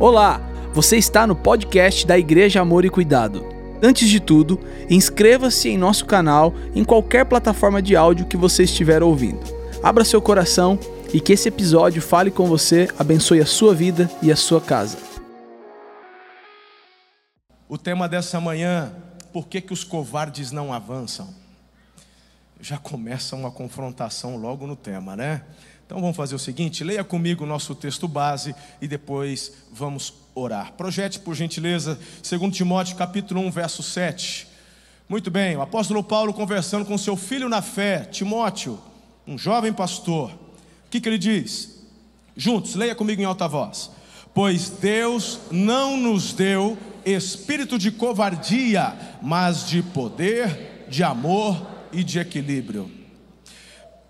Olá, você está no podcast da Igreja Amor e Cuidado. Antes de tudo, inscreva-se em nosso canal em qualquer plataforma de áudio que você estiver ouvindo. Abra seu coração e que esse episódio fale com você, abençoe a sua vida e a sua casa. O tema dessa manhã, por que, que os covardes não avançam? Já começa uma confrontação logo no tema, né? Então vamos fazer o seguinte: leia comigo o nosso texto base e depois vamos orar. Projete, por gentileza, 2 Timóteo capítulo 1, verso 7. Muito bem, o apóstolo Paulo conversando com seu filho na fé, Timóteo, um jovem pastor. O que, que ele diz? Juntos, leia comigo em alta voz. Pois Deus não nos deu espírito de covardia, mas de poder, de amor e de equilíbrio.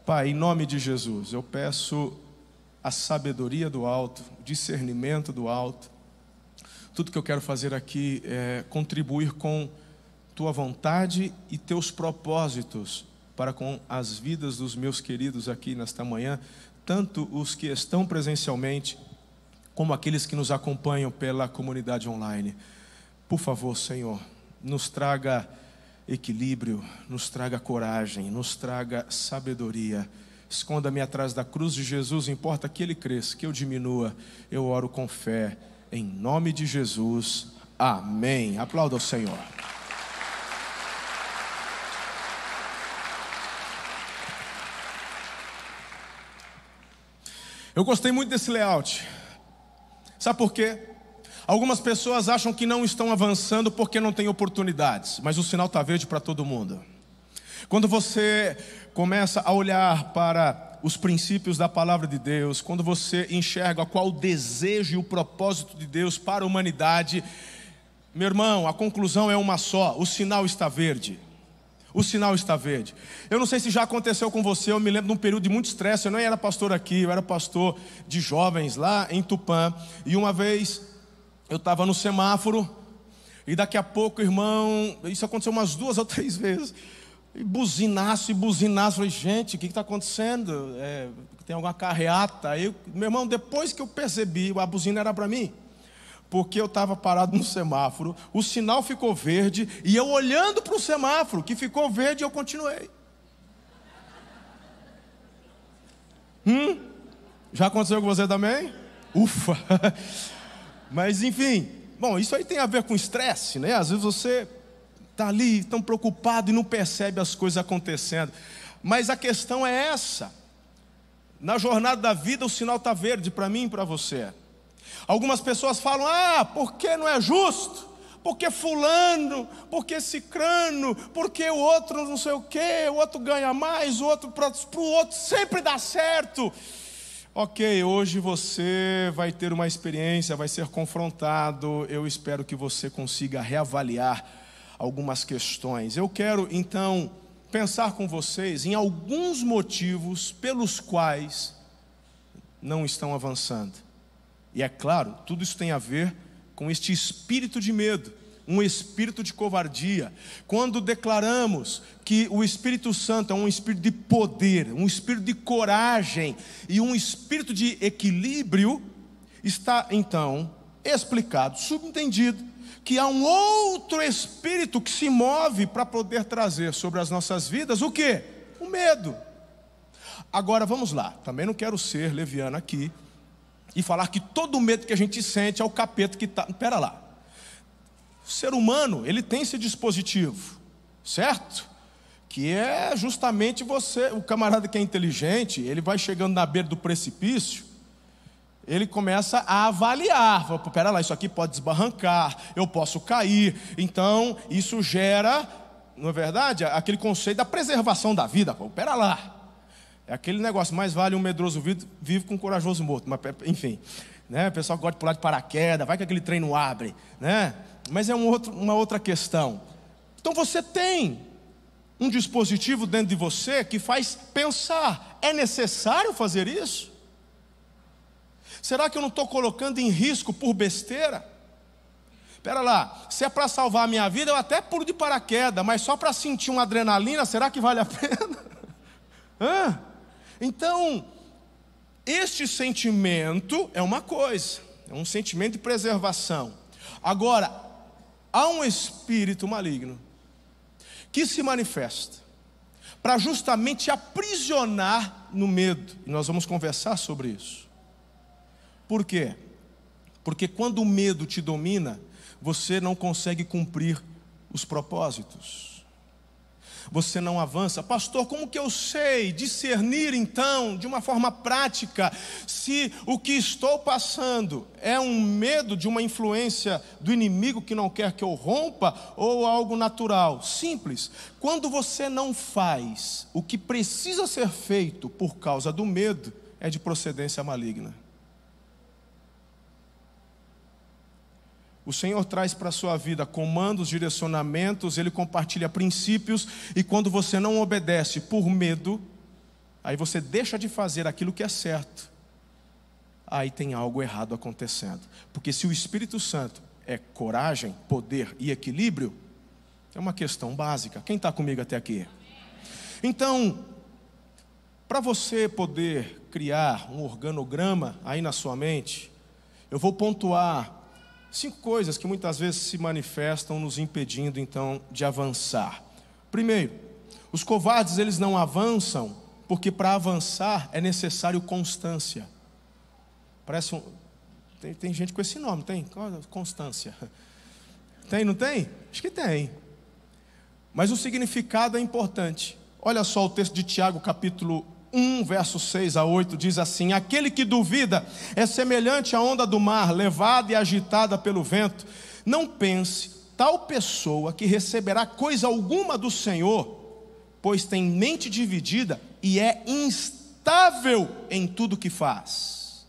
Pai, em nome de Jesus, eu peço a sabedoria do alto, discernimento do alto. Tudo que eu quero fazer aqui é contribuir com tua vontade e teus propósitos para com as vidas dos meus queridos aqui nesta manhã, tanto os que estão presencialmente, como aqueles que nos acompanham pela comunidade online. Por favor, Senhor, nos traga equilíbrio, nos traga coragem, nos traga sabedoria. Esconda-me atrás da cruz de Jesus, importa que ele cresça, que eu diminua. Eu oro com fé, em nome de Jesus. Amém. Aplauda o Senhor. Eu gostei muito desse layout. Sabe por quê? Algumas pessoas acham que não estão avançando porque não têm oportunidades, mas o sinal está verde para todo mundo. Quando você começa a olhar para os princípios da palavra de Deus, quando você enxerga qual o desejo e o propósito de Deus para a humanidade, meu irmão, a conclusão é uma só: o sinal está verde. O sinal está verde. Eu não sei se já aconteceu com você, eu me lembro de um período de muito estresse. Eu não era pastor aqui, eu era pastor de jovens lá em Tupã. E uma vez eu estava no semáforo e daqui a pouco, irmão, isso aconteceu umas duas ou três vezes. E buzinaço e buzinaço. Falei, gente, o que está acontecendo? É, tem alguma carreata? Aí, meu irmão, depois que eu percebi, a buzina era para mim. Porque eu estava parado no semáforo, o sinal ficou verde, e eu olhando para o semáforo, que ficou verde, eu continuei. Hum? Já aconteceu com você também? Ufa! Mas enfim, bom, isso aí tem a ver com estresse, né? Às vezes você está ali tão preocupado e não percebe as coisas acontecendo. Mas a questão é essa. Na jornada da vida o sinal está verde para mim e para você. Algumas pessoas falam: ah, porque não é justo? Porque fulano, porque cicrano, porque o outro não sei o quê, o outro ganha mais, o outro para o outro sempre dá certo. Ok, hoje você vai ter uma experiência, vai ser confrontado. Eu espero que você consiga reavaliar algumas questões. Eu quero então pensar com vocês em alguns motivos pelos quais não estão avançando. E é claro, tudo isso tem a ver com este espírito de medo um espírito de covardia. Quando declaramos que o Espírito Santo é um espírito de poder, um espírito de coragem e um espírito de equilíbrio, está então explicado, subentendido, que há um outro espírito que se move para poder trazer sobre as nossas vidas o que? O medo. Agora vamos lá, também não quero ser leviano aqui e falar que todo medo que a gente sente é o capeta que está. Pera lá, o ser humano, ele tem esse dispositivo, certo? Que é justamente você, o camarada que é inteligente, ele vai chegando na beira do precipício, ele começa a avaliar, pera lá, isso aqui pode desbarrancar, eu posso cair, então isso gera, não é verdade, aquele conceito da preservação da vida, pô, pera lá, é aquele negócio, mais vale um medroso vivo, vivo com um corajoso morto, mas enfim, né? o pessoal gosta de pular de paraquedas, vai que aquele trem não abre, né? Mas é um outro, uma outra questão. Então você tem um dispositivo dentro de você que faz pensar: é necessário fazer isso? Será que eu não estou colocando em risco por besteira? Espera lá, se é para salvar a minha vida, eu até pulo de paraquedas, mas só para sentir uma adrenalina, será que vale a pena? Hã? Então, este sentimento é uma coisa, é um sentimento de preservação. Agora, há um espírito maligno que se manifesta para justamente aprisionar no medo. E nós vamos conversar sobre isso. Por quê? Porque quando o medo te domina, você não consegue cumprir os propósitos você não avança. Pastor, como que eu sei discernir então, de uma forma prática, se o que estou passando é um medo de uma influência do inimigo que não quer que eu rompa ou algo natural? Simples. Quando você não faz o que precisa ser feito por causa do medo, é de procedência maligna. O Senhor traz para a sua vida comandos, direcionamentos, Ele compartilha princípios, e quando você não obedece por medo, aí você deixa de fazer aquilo que é certo, aí tem algo errado acontecendo. Porque se o Espírito Santo é coragem, poder e equilíbrio, é uma questão básica. Quem está comigo até aqui? Então, para você poder criar um organograma aí na sua mente, eu vou pontuar Cinco coisas que muitas vezes se manifestam nos impedindo então de avançar. Primeiro, os covardes eles não avançam porque para avançar é necessário constância. Parece um tem, tem gente com esse nome, tem? Constância. Tem, não tem? Acho que tem. Mas o significado é importante. Olha só o texto de Tiago, capítulo 1, verso 6 a 8 diz assim: Aquele que duvida é semelhante à onda do mar, levada e agitada pelo vento. Não pense tal pessoa que receberá coisa alguma do Senhor, pois tem mente dividida e é instável em tudo que faz.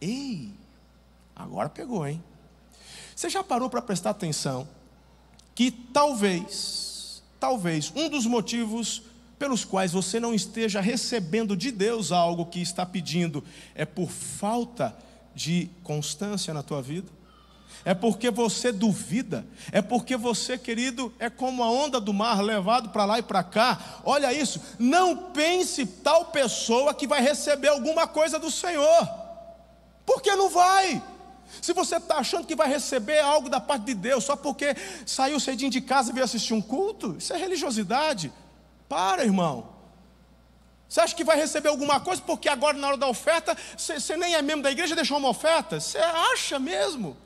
Ei, agora pegou, hein? Você já parou para prestar atenção que talvez, talvez, um dos motivos pelos quais você não esteja recebendo de Deus algo que está pedindo, é por falta de constância na tua vida? É porque você duvida, é porque você, querido, é como a onda do mar levado para lá e para cá. Olha isso, não pense tal pessoa que vai receber alguma coisa do Senhor, porque não vai. Se você está achando que vai receber algo da parte de Deus só porque saiu cedinho de casa e veio assistir um culto, isso é religiosidade. Para, irmão. Você acha que vai receber alguma coisa porque agora, na hora da oferta, você, nem é membro da igreja e deixou uma oferta? Você acha mesmo?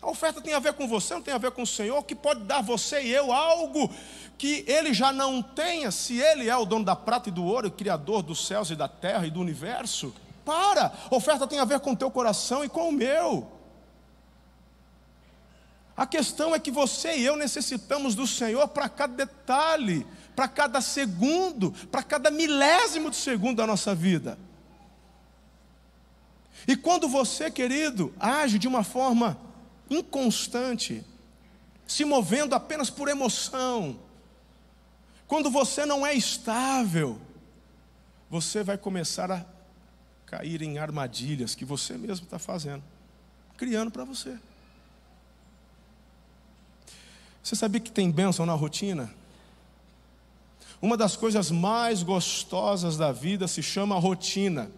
A oferta tem a ver com você, não tem a ver com o Senhor, que pode dar você e eu algo que ele já não tenha, se ele é o dono da prata e do ouro, criador dos céus e da terra e do universo. Para, a oferta tem a ver com o teu coração e com o meu. A questão é que você e eu necessitamos do Senhor para cada detalhe para cada segundo, para cada milésimo de segundo da nossa vida. E quando você, querido, age de uma forma inconstante, se movendo apenas por emoção, quando você não é estável, você vai começar a cair em armadilhas que você mesmo está fazendo, criando para você. Você sabia que tem bênção na rotina? Uma das coisas mais gostosas da vida se chama rotina.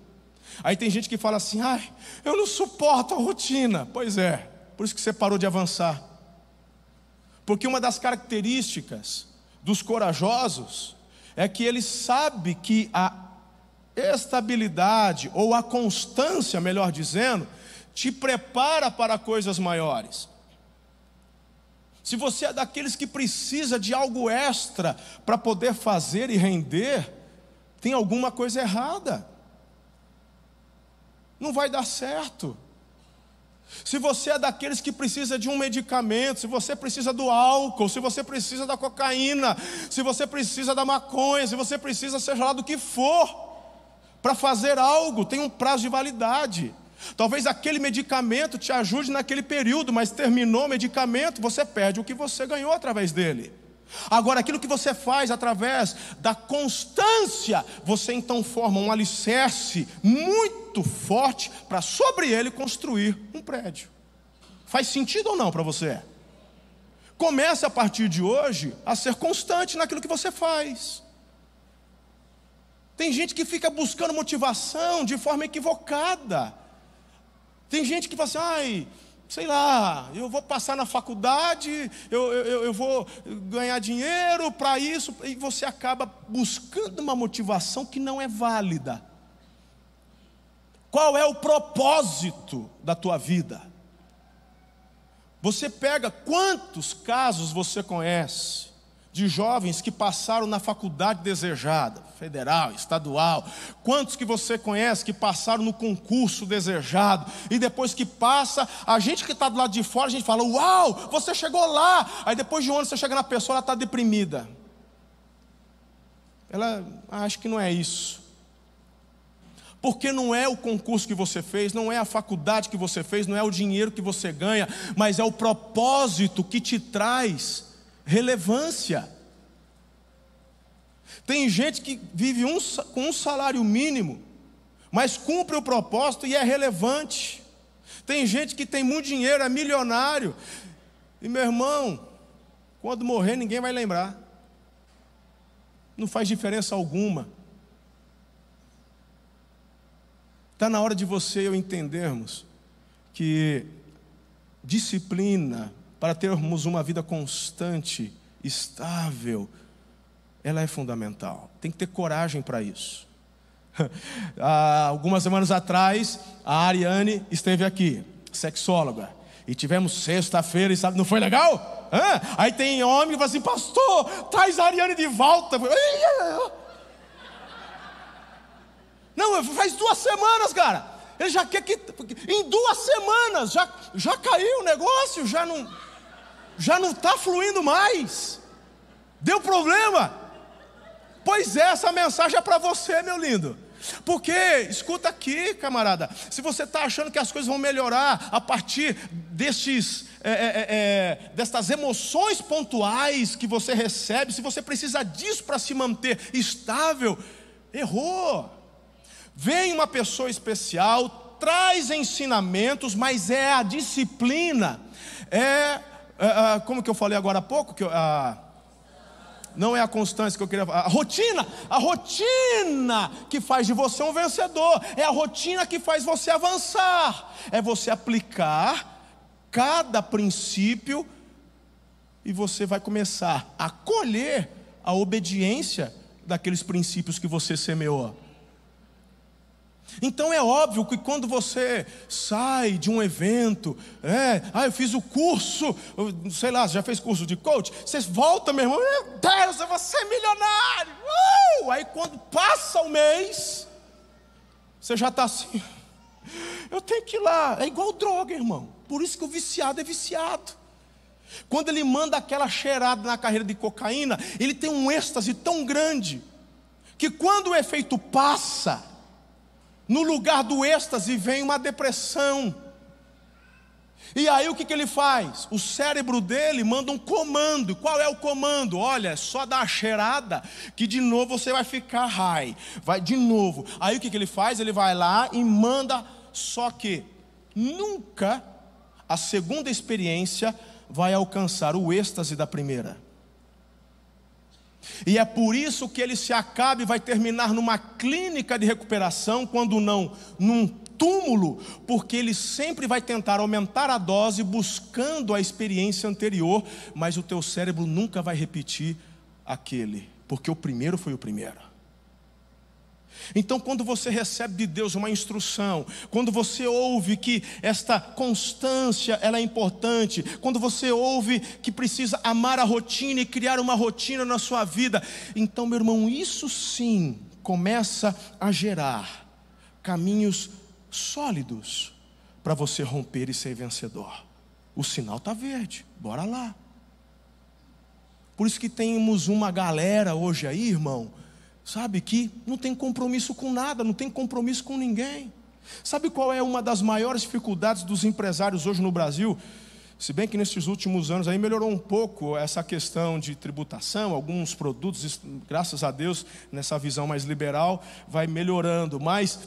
Aí tem gente que fala assim: ai, eu não suporto a rotina. Pois é, por isso que você parou de avançar. Porque uma das características dos corajosos é que ele sabe que a estabilidade, ou a constância, melhor dizendo, te prepara para coisas maiores. Se você é daqueles que precisa de algo extra para poder fazer e render, tem alguma coisa errada. Não vai dar certo. Se você é daqueles que precisa de um medicamento, se você precisa do álcool, se você precisa da cocaína, se você precisa da maconha, se você precisa, seja lá do que for, para fazer algo, tem um prazo de validade. Talvez aquele medicamento te ajude naquele período, mas terminou o medicamento, você perde o que você ganhou através dele. Agora, aquilo que você faz através da constância, você então forma um alicerce muito forte para sobre ele construir um prédio. Faz sentido ou não para você? Comece a partir de hoje a ser constante naquilo que você faz. Tem gente que fica buscando motivação de forma equivocada. Tem gente que fala assim, ai, sei lá, eu vou passar na faculdade, eu, eu, eu vou ganhar dinheiro para isso, e você acaba buscando uma motivação que não é válida. Qual é o propósito da tua vida? Você pega quantos casos você conhece de jovens que passaram na faculdade desejada, federal, estadual. Quantos que você conhece que passaram no concurso desejado e depois que passa, a gente que está do lado de fora, a gente fala: Uau, você chegou lá. Aí depois de um ano você chega na pessoa, ela está deprimida. Ela acha que não é isso. Porque não é o concurso que você fez, não é a faculdade que você fez, não é o dinheiro que você ganha, mas é o propósito que te traz relevância. Tem gente que vive um, com um salário mínimo, mas cumpre o propósito e é relevante. Tem gente que tem muito dinheiro, é milionário, e meu irmão, quando morrer ninguém vai lembrar, não faz diferença alguma. Está na hora de você e eu entendermos que disciplina, para termos uma vida constante, estável, ela é fundamental. Tem que ter coragem para isso. Há algumas semanas atrás, a Ariane esteve aqui, sexóloga, e tivemos sexta-feira, e sabe, não foi legal? Hã? Aí tem homem que fala assim, pastor, traz a Ariane de volta. Não, faz duas semanas, cara. Ele já quer que. Em duas semanas já, já caiu o negócio, já não já não está fluindo mais. Deu problema. Pois é, essa mensagem é para você, meu lindo. Porque, escuta aqui, camarada, se você está achando que as coisas vão melhorar a partir destes, é, é, é, é, destas emoções pontuais que você recebe, se você precisa disso para se manter estável, errou. Vem uma pessoa especial, traz ensinamentos, mas é a disciplina, é ah, ah, como que eu falei agora há pouco? Que ah, não é a constância que eu queria falar, a rotina, a rotina que faz de você um vencedor, é a rotina que faz você avançar, é você aplicar cada princípio e você vai começar a colher a obediência daqueles princípios que você semeou. Então é óbvio que quando você sai de um evento, é, ah, eu fiz o curso, sei lá, já fez curso de coach, você volta, meu irmão, meu Deus, eu vou ser milionário. Uh! Aí quando passa o mês, você já está assim, eu tenho que ir lá, é igual droga, irmão. Por isso que o viciado é viciado. Quando ele manda aquela cheirada na carreira de cocaína, ele tem um êxtase tão grande, que quando o efeito passa, no lugar do êxtase vem uma depressão. E aí o que, que ele faz? O cérebro dele manda um comando. Qual é o comando? Olha, é só dar a cheirada que de novo você vai ficar high. Vai de novo. Aí o que, que ele faz? Ele vai lá e manda, só que nunca a segunda experiência vai alcançar o êxtase da primeira. E é por isso que ele se acaba e vai terminar numa clínica de recuperação, quando não num túmulo, porque ele sempre vai tentar aumentar a dose buscando a experiência anterior, mas o teu cérebro nunca vai repetir aquele, porque o primeiro foi o primeiro. Então, quando você recebe de Deus uma instrução, quando você ouve que esta constância ela é importante, quando você ouve que precisa amar a rotina e criar uma rotina na sua vida, então, meu irmão, isso sim começa a gerar caminhos sólidos para você romper e ser vencedor. O sinal está verde, bora lá. Por isso que temos uma galera hoje aí, irmão, sabe, que não tem compromisso com nada, não tem compromisso com ninguém. Sabe qual é uma das maiores dificuldades dos empresários hoje no Brasil? Se bem que nesses últimos anos aí melhorou um pouco essa questão de tributação, alguns produtos, graças a Deus, nessa visão mais liberal, vai melhorando, mas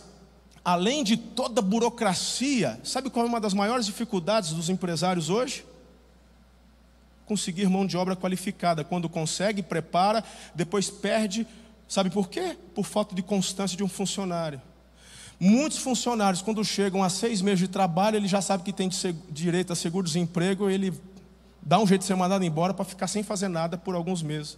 além de toda a burocracia, sabe qual é uma das maiores dificuldades dos empresários hoje? Conseguir mão de obra qualificada. Quando consegue, prepara, depois perde Sabe por quê? Por falta de constância de um funcionário. Muitos funcionários, quando chegam a seis meses de trabalho, ele já sabe que tem direito a seguro-desemprego, ele dá um jeito de ser mandado embora para ficar sem fazer nada por alguns meses.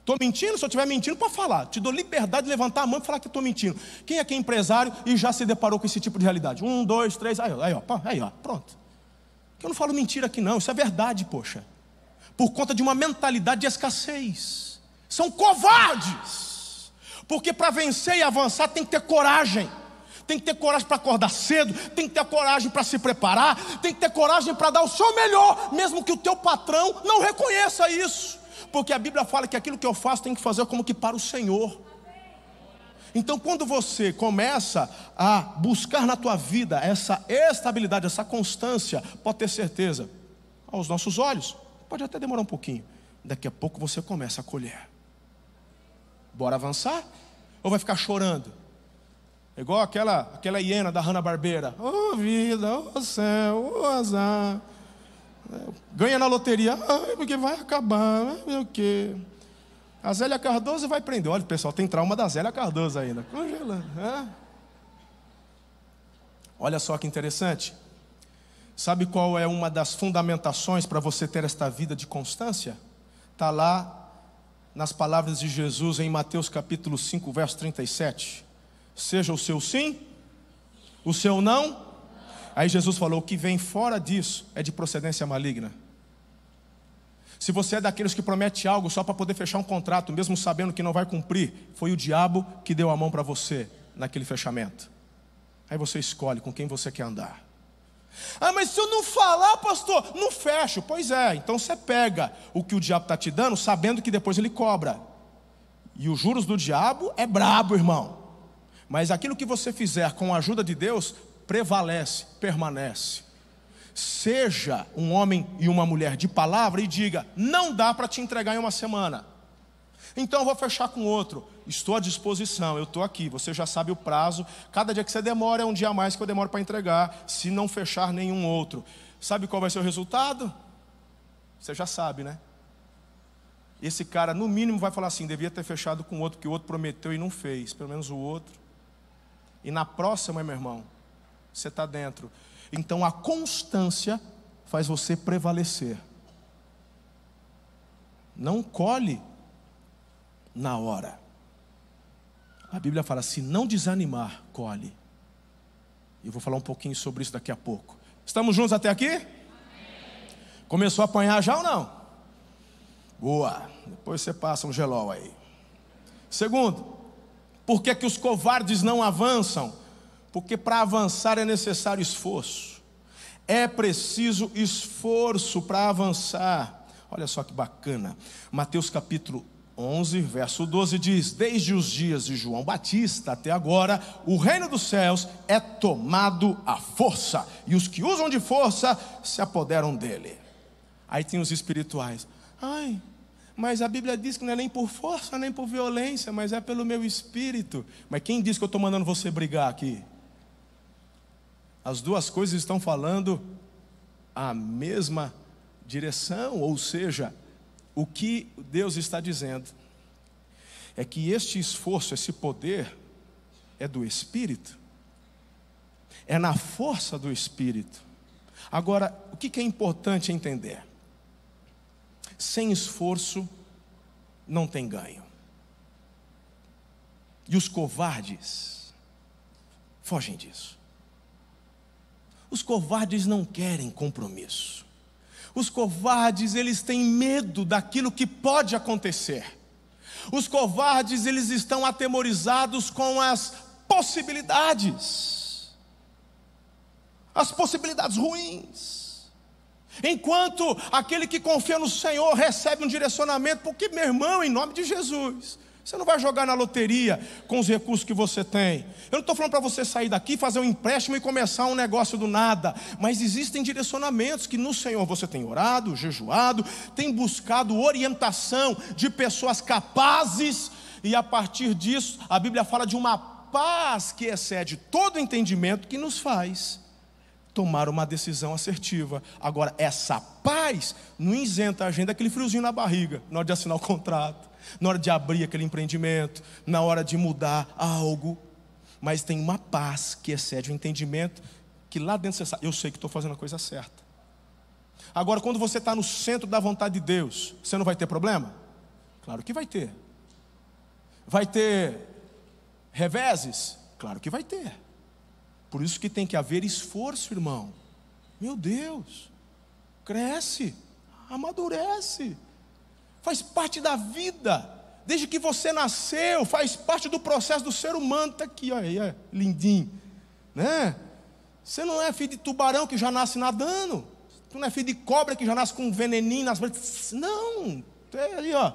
Estou mentindo? Se eu estiver mentindo, para falar. Te dou liberdade de levantar a mão e falar que estou mentindo. Quem aqui é empresário e já se deparou com esse tipo de realidade? Um, dois, três, aí, aí, ó, aí, ó, pronto. Eu não falo mentira aqui, não. Isso é verdade, poxa. Por conta de uma mentalidade de escassez. São covardes. Porque para vencer e avançar tem que ter coragem tem que ter coragem para acordar cedo, tem que ter coragem para se preparar, tem que ter coragem para dar o seu melhor, mesmo que o teu patrão não reconheça isso, porque a Bíblia fala que aquilo que eu faço tem que fazer como que para o Senhor. Então, quando você começa a buscar na tua vida essa estabilidade, essa constância, pode ter certeza, aos nossos olhos, pode até demorar um pouquinho, daqui a pouco você começa a colher. Bora avançar? Ou vai ficar chorando? É igual aquela, aquela hiena da Hanna-Barbeira. Oh vida, oh céu, oh azar. Ganha na loteria, porque vai acabar, né? o quê? A Zélia Cardoso vai prender. Olha, pessoal, tem trauma da Zélia Cardoso ainda. Congelando. É? Olha só que interessante. Sabe qual é uma das fundamentações para você ter esta vida de constância? Está lá nas palavras de Jesus em Mateus capítulo 5, verso 37 seja o seu sim, o seu não. Aí Jesus falou: o que vem fora disso é de procedência maligna. Se você é daqueles que promete algo só para poder fechar um contrato, mesmo sabendo que não vai cumprir, foi o diabo que deu a mão para você naquele fechamento. Aí você escolhe com quem você quer andar. Ah, mas se eu não falar, pastor, não fecho. Pois é, então você pega o que o diabo está te dando, sabendo que depois ele cobra. E os juros do diabo é brabo, irmão. Mas aquilo que você fizer com a ajuda de Deus, prevalece, permanece. Seja um homem e uma mulher de palavra e diga: não dá para te entregar em uma semana. Então eu vou fechar com outro. Estou à disposição, eu estou aqui. Você já sabe o prazo. Cada dia que você demora é um dia a mais que eu demoro para entregar, se não fechar nenhum outro. Sabe qual vai ser o resultado? Você já sabe, né? Esse cara, no mínimo, vai falar assim: devia ter fechado com o outro, que o outro prometeu e não fez. Pelo menos o outro. E na próxima, meu irmão, você está dentro. Então a constância faz você prevalecer. Não colhe na hora. A Bíblia fala: se não desanimar, colhe. Eu vou falar um pouquinho sobre isso daqui a pouco. Estamos juntos até aqui? Começou a apanhar já ou não? Boa. Depois você passa um gelol aí. Segundo, por que, que os covardes não avançam? Porque para avançar é necessário esforço. É preciso esforço para avançar. Olha só que bacana. Mateus capítulo 11, verso 12 diz: Desde os dias de João Batista até agora, o reino dos céus é tomado à força, e os que usam de força se apoderam dele. Aí tem os espirituais. Ai, mas a Bíblia diz que não é nem por força, nem por violência, mas é pelo meu espírito. Mas quem diz que eu estou mandando você brigar aqui? As duas coisas estão falando a mesma direção, ou seja, o que Deus está dizendo é que este esforço, esse poder, é do Espírito, é na força do Espírito. Agora, o que é importante entender? Sem esforço não tem ganho. E os covardes fogem disso. Os covardes não querem compromisso. Os covardes, eles têm medo daquilo que pode acontecer. Os covardes, eles estão atemorizados com as possibilidades. As possibilidades ruins. Enquanto aquele que confia no Senhor recebe um direcionamento, porque, meu irmão, em nome de Jesus, você não vai jogar na loteria com os recursos que você tem. Eu não estou falando para você sair daqui, fazer um empréstimo e começar um negócio do nada. Mas existem direcionamentos que no Senhor você tem orado, jejuado, tem buscado orientação de pessoas capazes, e a partir disso, a Bíblia fala de uma paz que excede todo entendimento que nos faz tomar uma decisão assertiva. Agora, essa paz não isenta a gente daquele friozinho na barriga, na hora de assinar o contrato, na hora de abrir aquele empreendimento, na hora de mudar algo. mas tem uma paz que excede o entendimento, que lá dentro você sabe, eu sei que estou fazendo a coisa certa. Agora, quando você está no centro da vontade de Deus, você não vai ter problema? Claro que vai ter. Vai ter reveses? Claro que vai ter. Por isso que tem que haver esforço, irmão. Meu Deus, cresce, amadurece, faz parte da vida. Desde que você nasceu, faz parte do processo do ser humano. Está aqui, olha aí, lindinho. Né? Você não é filho de tubarão que já nasce nadando. Tu não é filho de cobra que já nasce com um veneninho nas Não, é ali, ó.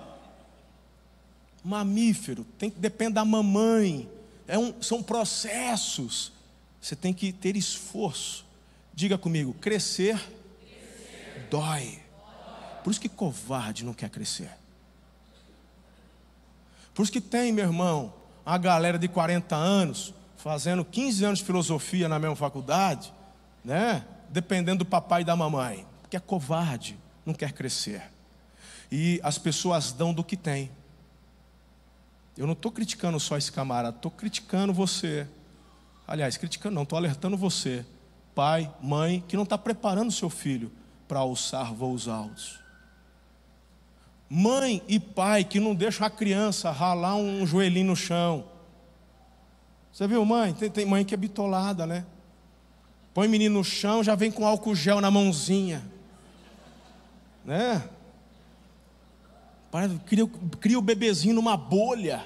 Mamífero, tem que depender da mamãe. É um, são processos. Você tem que ter esforço. Diga comigo, crescer, crescer. Dói. Por isso que covarde não quer crescer. Por isso que tem, meu irmão, a galera de 40 anos, fazendo 15 anos de filosofia na mesma faculdade, né? Dependendo do papai e da mamãe, porque é covarde, não quer crescer. E as pessoas dão do que tem. Eu não estou criticando só esse camarada, estou criticando você. Aliás, criticando não, estou alertando você, pai, mãe, que não está preparando seu filho para alçar voos altos. Mãe e pai que não deixam a criança ralar um joelhinho no chão. Você viu, mãe? Tem, tem mãe que é bitolada, né? Põe o menino no chão, já vem com álcool gel na mãozinha. Né? Cria, cria o bebezinho numa bolha.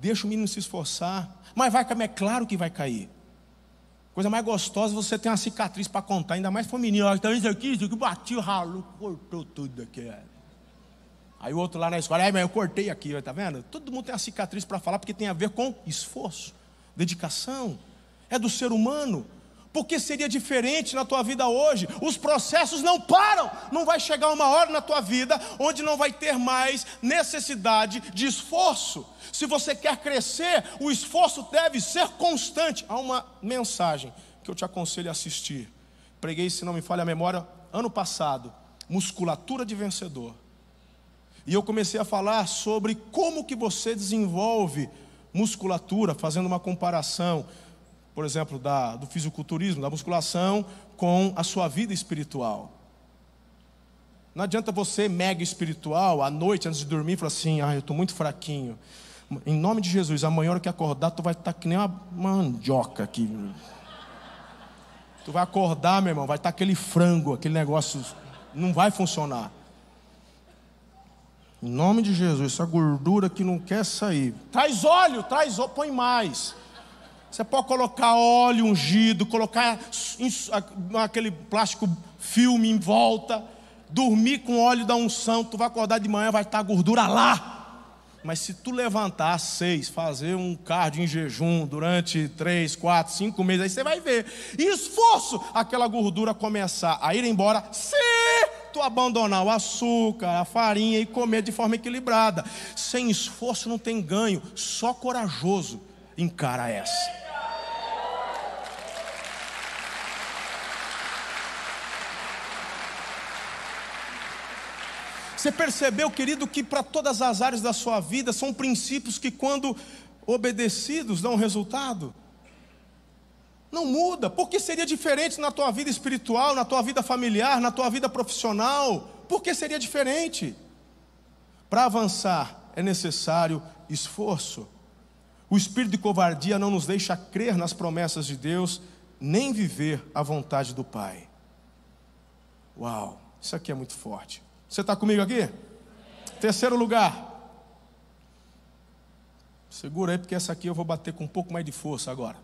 Deixa o menino se esforçar. Mas vai cair, é claro que vai cair. Coisa mais gostosa você tem uma cicatriz para contar, ainda mais para o menino. Então isso aqui, isso aqui, bati o ralo, cortou tudo aqui. Aí o outro lá na escola, mas eu cortei aqui, tá vendo? Todo mundo tem uma cicatriz para falar porque tem a ver com esforço, dedicação. É do ser humano. Porque seria diferente na tua vida hoje? Os processos não param. Não vai chegar uma hora na tua vida onde não vai ter mais necessidade de esforço. Se você quer crescer, o esforço deve ser constante. Há uma mensagem que eu te aconselho a assistir. Preguei, se não me falha a memória, ano passado. Musculatura de vencedor. E eu comecei a falar sobre como que você desenvolve musculatura, fazendo uma comparação, por exemplo, da, do fisiculturismo, da musculação, com a sua vida espiritual. Não adianta você, mega espiritual, à noite, antes de dormir, falar assim: ah, eu estou muito fraquinho. Em nome de Jesus, amanhã, hora que acordar, tu vai estar tá que nem uma mandioca aqui. Tu vai acordar, meu irmão, vai estar tá aquele frango, aquele negócio, não vai funcionar. Em nome de Jesus, essa gordura que não quer sair. Traz óleo, traz óleo, põe mais. Você pode colocar óleo ungido, colocar aquele plástico filme em volta, dormir com óleo da unção, tu vai acordar de manhã, vai estar gordura lá. Mas se tu levantar seis, fazer um cardio em jejum durante três, quatro, cinco meses, aí você vai ver. E esforço aquela gordura começar a ir embora. Sim! Tu abandonar o açúcar, a farinha e comer de forma equilibrada. Sem esforço não tem ganho, só corajoso encara essa. Você percebeu, querido, que para todas as áreas da sua vida são princípios que, quando obedecidos, dão resultado? Não muda, porque seria diferente na tua vida espiritual, na tua vida familiar, na tua vida profissional. Por que seria diferente? Para avançar é necessário esforço. O espírito de covardia não nos deixa crer nas promessas de Deus, nem viver a vontade do Pai. Uau, isso aqui é muito forte. Você está comigo aqui? Terceiro lugar. Segura aí, porque essa aqui eu vou bater com um pouco mais de força agora.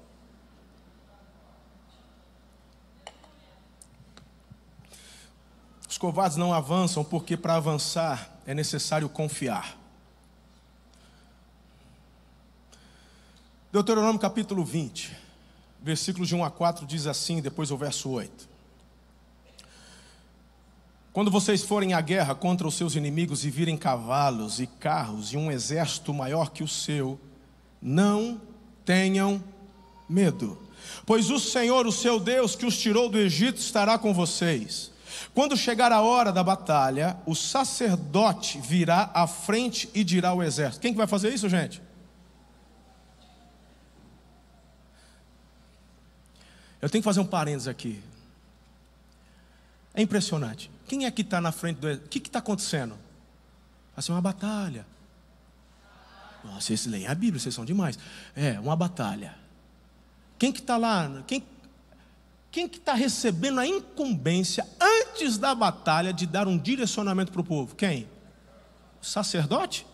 Covardes não avançam porque para avançar é necessário confiar. Deuteronômio capítulo 20, versículos de 1 a 4 diz assim, depois o verso 8. Quando vocês forem à guerra contra os seus inimigos e virem cavalos e carros e um exército maior que o seu, não tenham medo, pois o Senhor, o seu Deus, que os tirou do Egito, estará com vocês. Quando chegar a hora da batalha, o sacerdote virá à frente e dirá ao exército. Quem que vai fazer isso, gente? Eu tenho que fazer um parênteses aqui. É impressionante. Quem é que está na frente do. O que está acontecendo? Assim, uma batalha. Nossa, vocês leem a Bíblia, vocês são demais. É, uma batalha. Quem que está lá? Quem, quem que está recebendo a incumbência antes da batalha de dar um direcionamento para o povo? Quem? O sacerdote?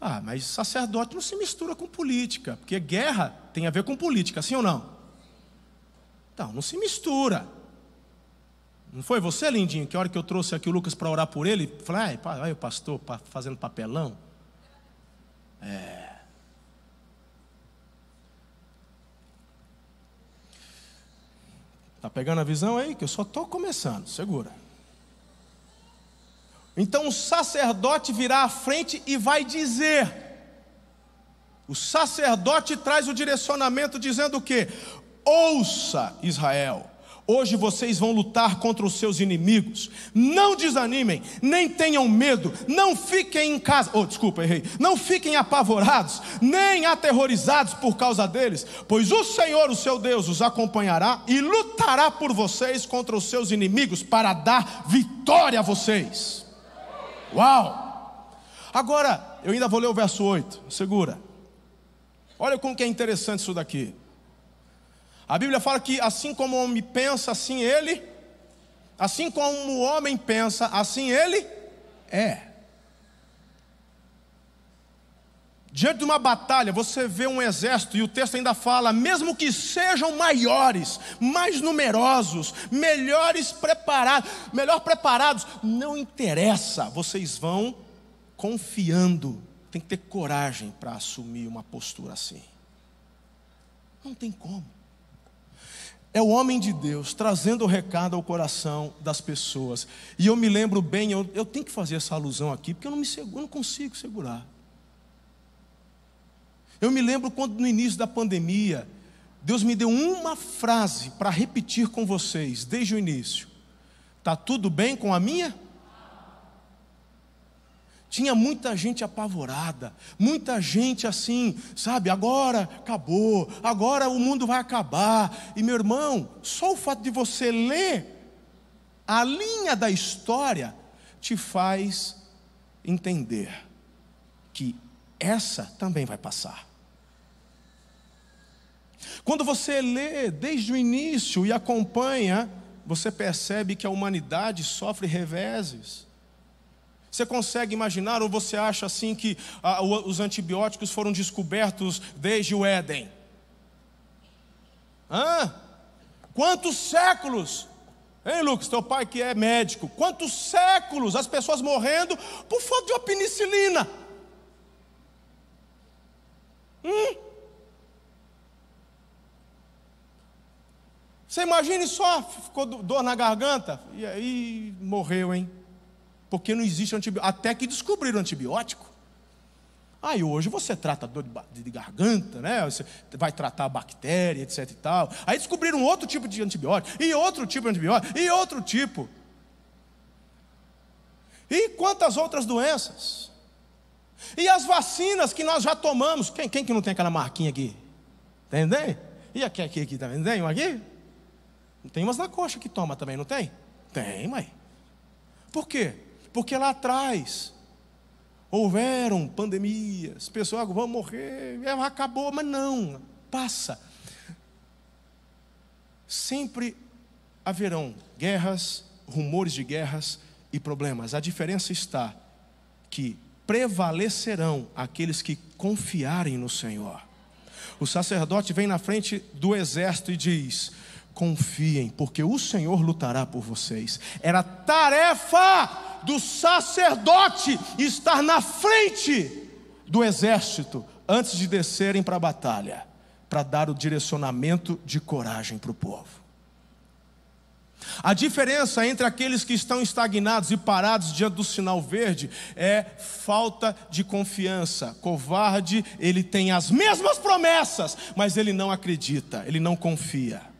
Ah, mas sacerdote não se mistura com política, porque guerra tem a ver com política, sim ou não? Então, não se mistura. Não foi você, lindinho, que a hora que eu trouxe aqui o Lucas para orar por ele, falei, ah, aí o pastor fazendo papelão? É. Tá pegando a visão aí? Que eu só estou começando, segura. Então o sacerdote virá à frente e vai dizer. O sacerdote traz o direcionamento dizendo o quê? Ouça, Israel. Hoje vocês vão lutar contra os seus inimigos. Não desanimem, nem tenham medo, não fiquem em casa. Oh, desculpa, errei. Não fiquem apavorados, nem aterrorizados por causa deles, pois o Senhor, o seu Deus, os acompanhará e lutará por vocês contra os seus inimigos para dar vitória a vocês. Uau! Agora, eu ainda vou ler o verso 8. Segura. Olha como que é interessante isso daqui. A Bíblia fala que assim como o homem pensa, assim ele, assim como o homem pensa, assim ele é. Diante de uma batalha, você vê um exército, e o texto ainda fala: mesmo que sejam maiores, mais numerosos, melhores preparados, melhor preparados, não interessa, vocês vão confiando. Tem que ter coragem para assumir uma postura assim. Não tem como. É o homem de Deus trazendo o recado ao coração das pessoas. E eu me lembro bem, eu, eu tenho que fazer essa alusão aqui, porque eu não, me eu não consigo segurar. Eu me lembro quando no início da pandemia, Deus me deu uma frase para repetir com vocês, desde o início. Está tudo bem com a minha? Tinha muita gente apavorada, muita gente assim, sabe? Agora acabou, agora o mundo vai acabar. E meu irmão, só o fato de você ler a linha da história te faz entender que essa também vai passar. Quando você lê desde o início e acompanha, você percebe que a humanidade sofre reveses. Você consegue imaginar, ou você acha assim que ah, os antibióticos foram descobertos desde o Éden? Hã? Quantos séculos? Hein, Lucas, teu pai que é médico, quantos séculos as pessoas morrendo por falta de uma penicilina? Hum? Você imagine só, ficou dor na garganta, e aí morreu, hein? Porque não existe antibiótico. Até que descobriram antibiótico. Aí hoje você trata dor de garganta, né? Você vai tratar bactéria, etc e tal. Aí descobriram outro tipo de antibiótico, e outro tipo de antibiótico, e outro tipo. E quantas outras doenças? E as vacinas que nós já tomamos. Quem, quem que não tem aquela marquinha aqui? Entendem? E aqui, aqui, aqui, tá? Tem uma aqui? Tem umas na coxa que toma também, não tem? Tem, mãe. Por quê? Porque lá atrás houveram pandemias, pessoas vão morrer, é, acabou, mas não, passa. Sempre haverão guerras, rumores de guerras e problemas. A diferença está que prevalecerão aqueles que confiarem no Senhor. O sacerdote vem na frente do exército e diz: confiem, porque o Senhor lutará por vocês. Era tarefa do sacerdote estar na frente do exército antes de descerem para a batalha, para dar o direcionamento de coragem para o povo. A diferença entre aqueles que estão estagnados e parados diante do sinal verde é falta de confiança. Covarde, ele tem as mesmas promessas, mas ele não acredita, ele não confia.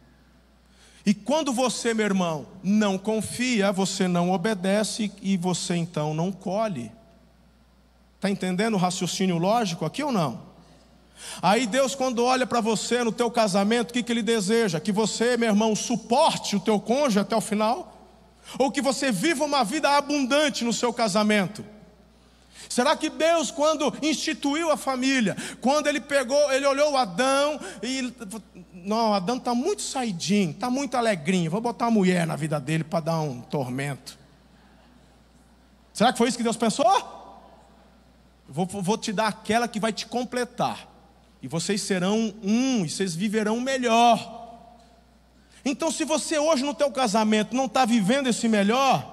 E quando você, meu irmão, não confia, você não obedece e você então não colhe. Está entendendo o raciocínio lógico aqui ou não? Aí Deus, quando olha para você no teu casamento, o que, que Ele deseja? Que você, meu irmão, suporte o teu cônjuge até o final? Ou que você viva uma vida abundante no seu casamento? Será que Deus, quando instituiu a família, quando Ele pegou, Ele olhou Adão e. Não, Adão está muito saidinho, está muito alegrinho, vou botar uma mulher na vida dele para dar um tormento. Será que foi isso que Deus pensou? Vou, vou te dar aquela que vai te completar. E vocês serão um, e vocês viverão melhor. Então, se você hoje no teu casamento não está vivendo esse melhor,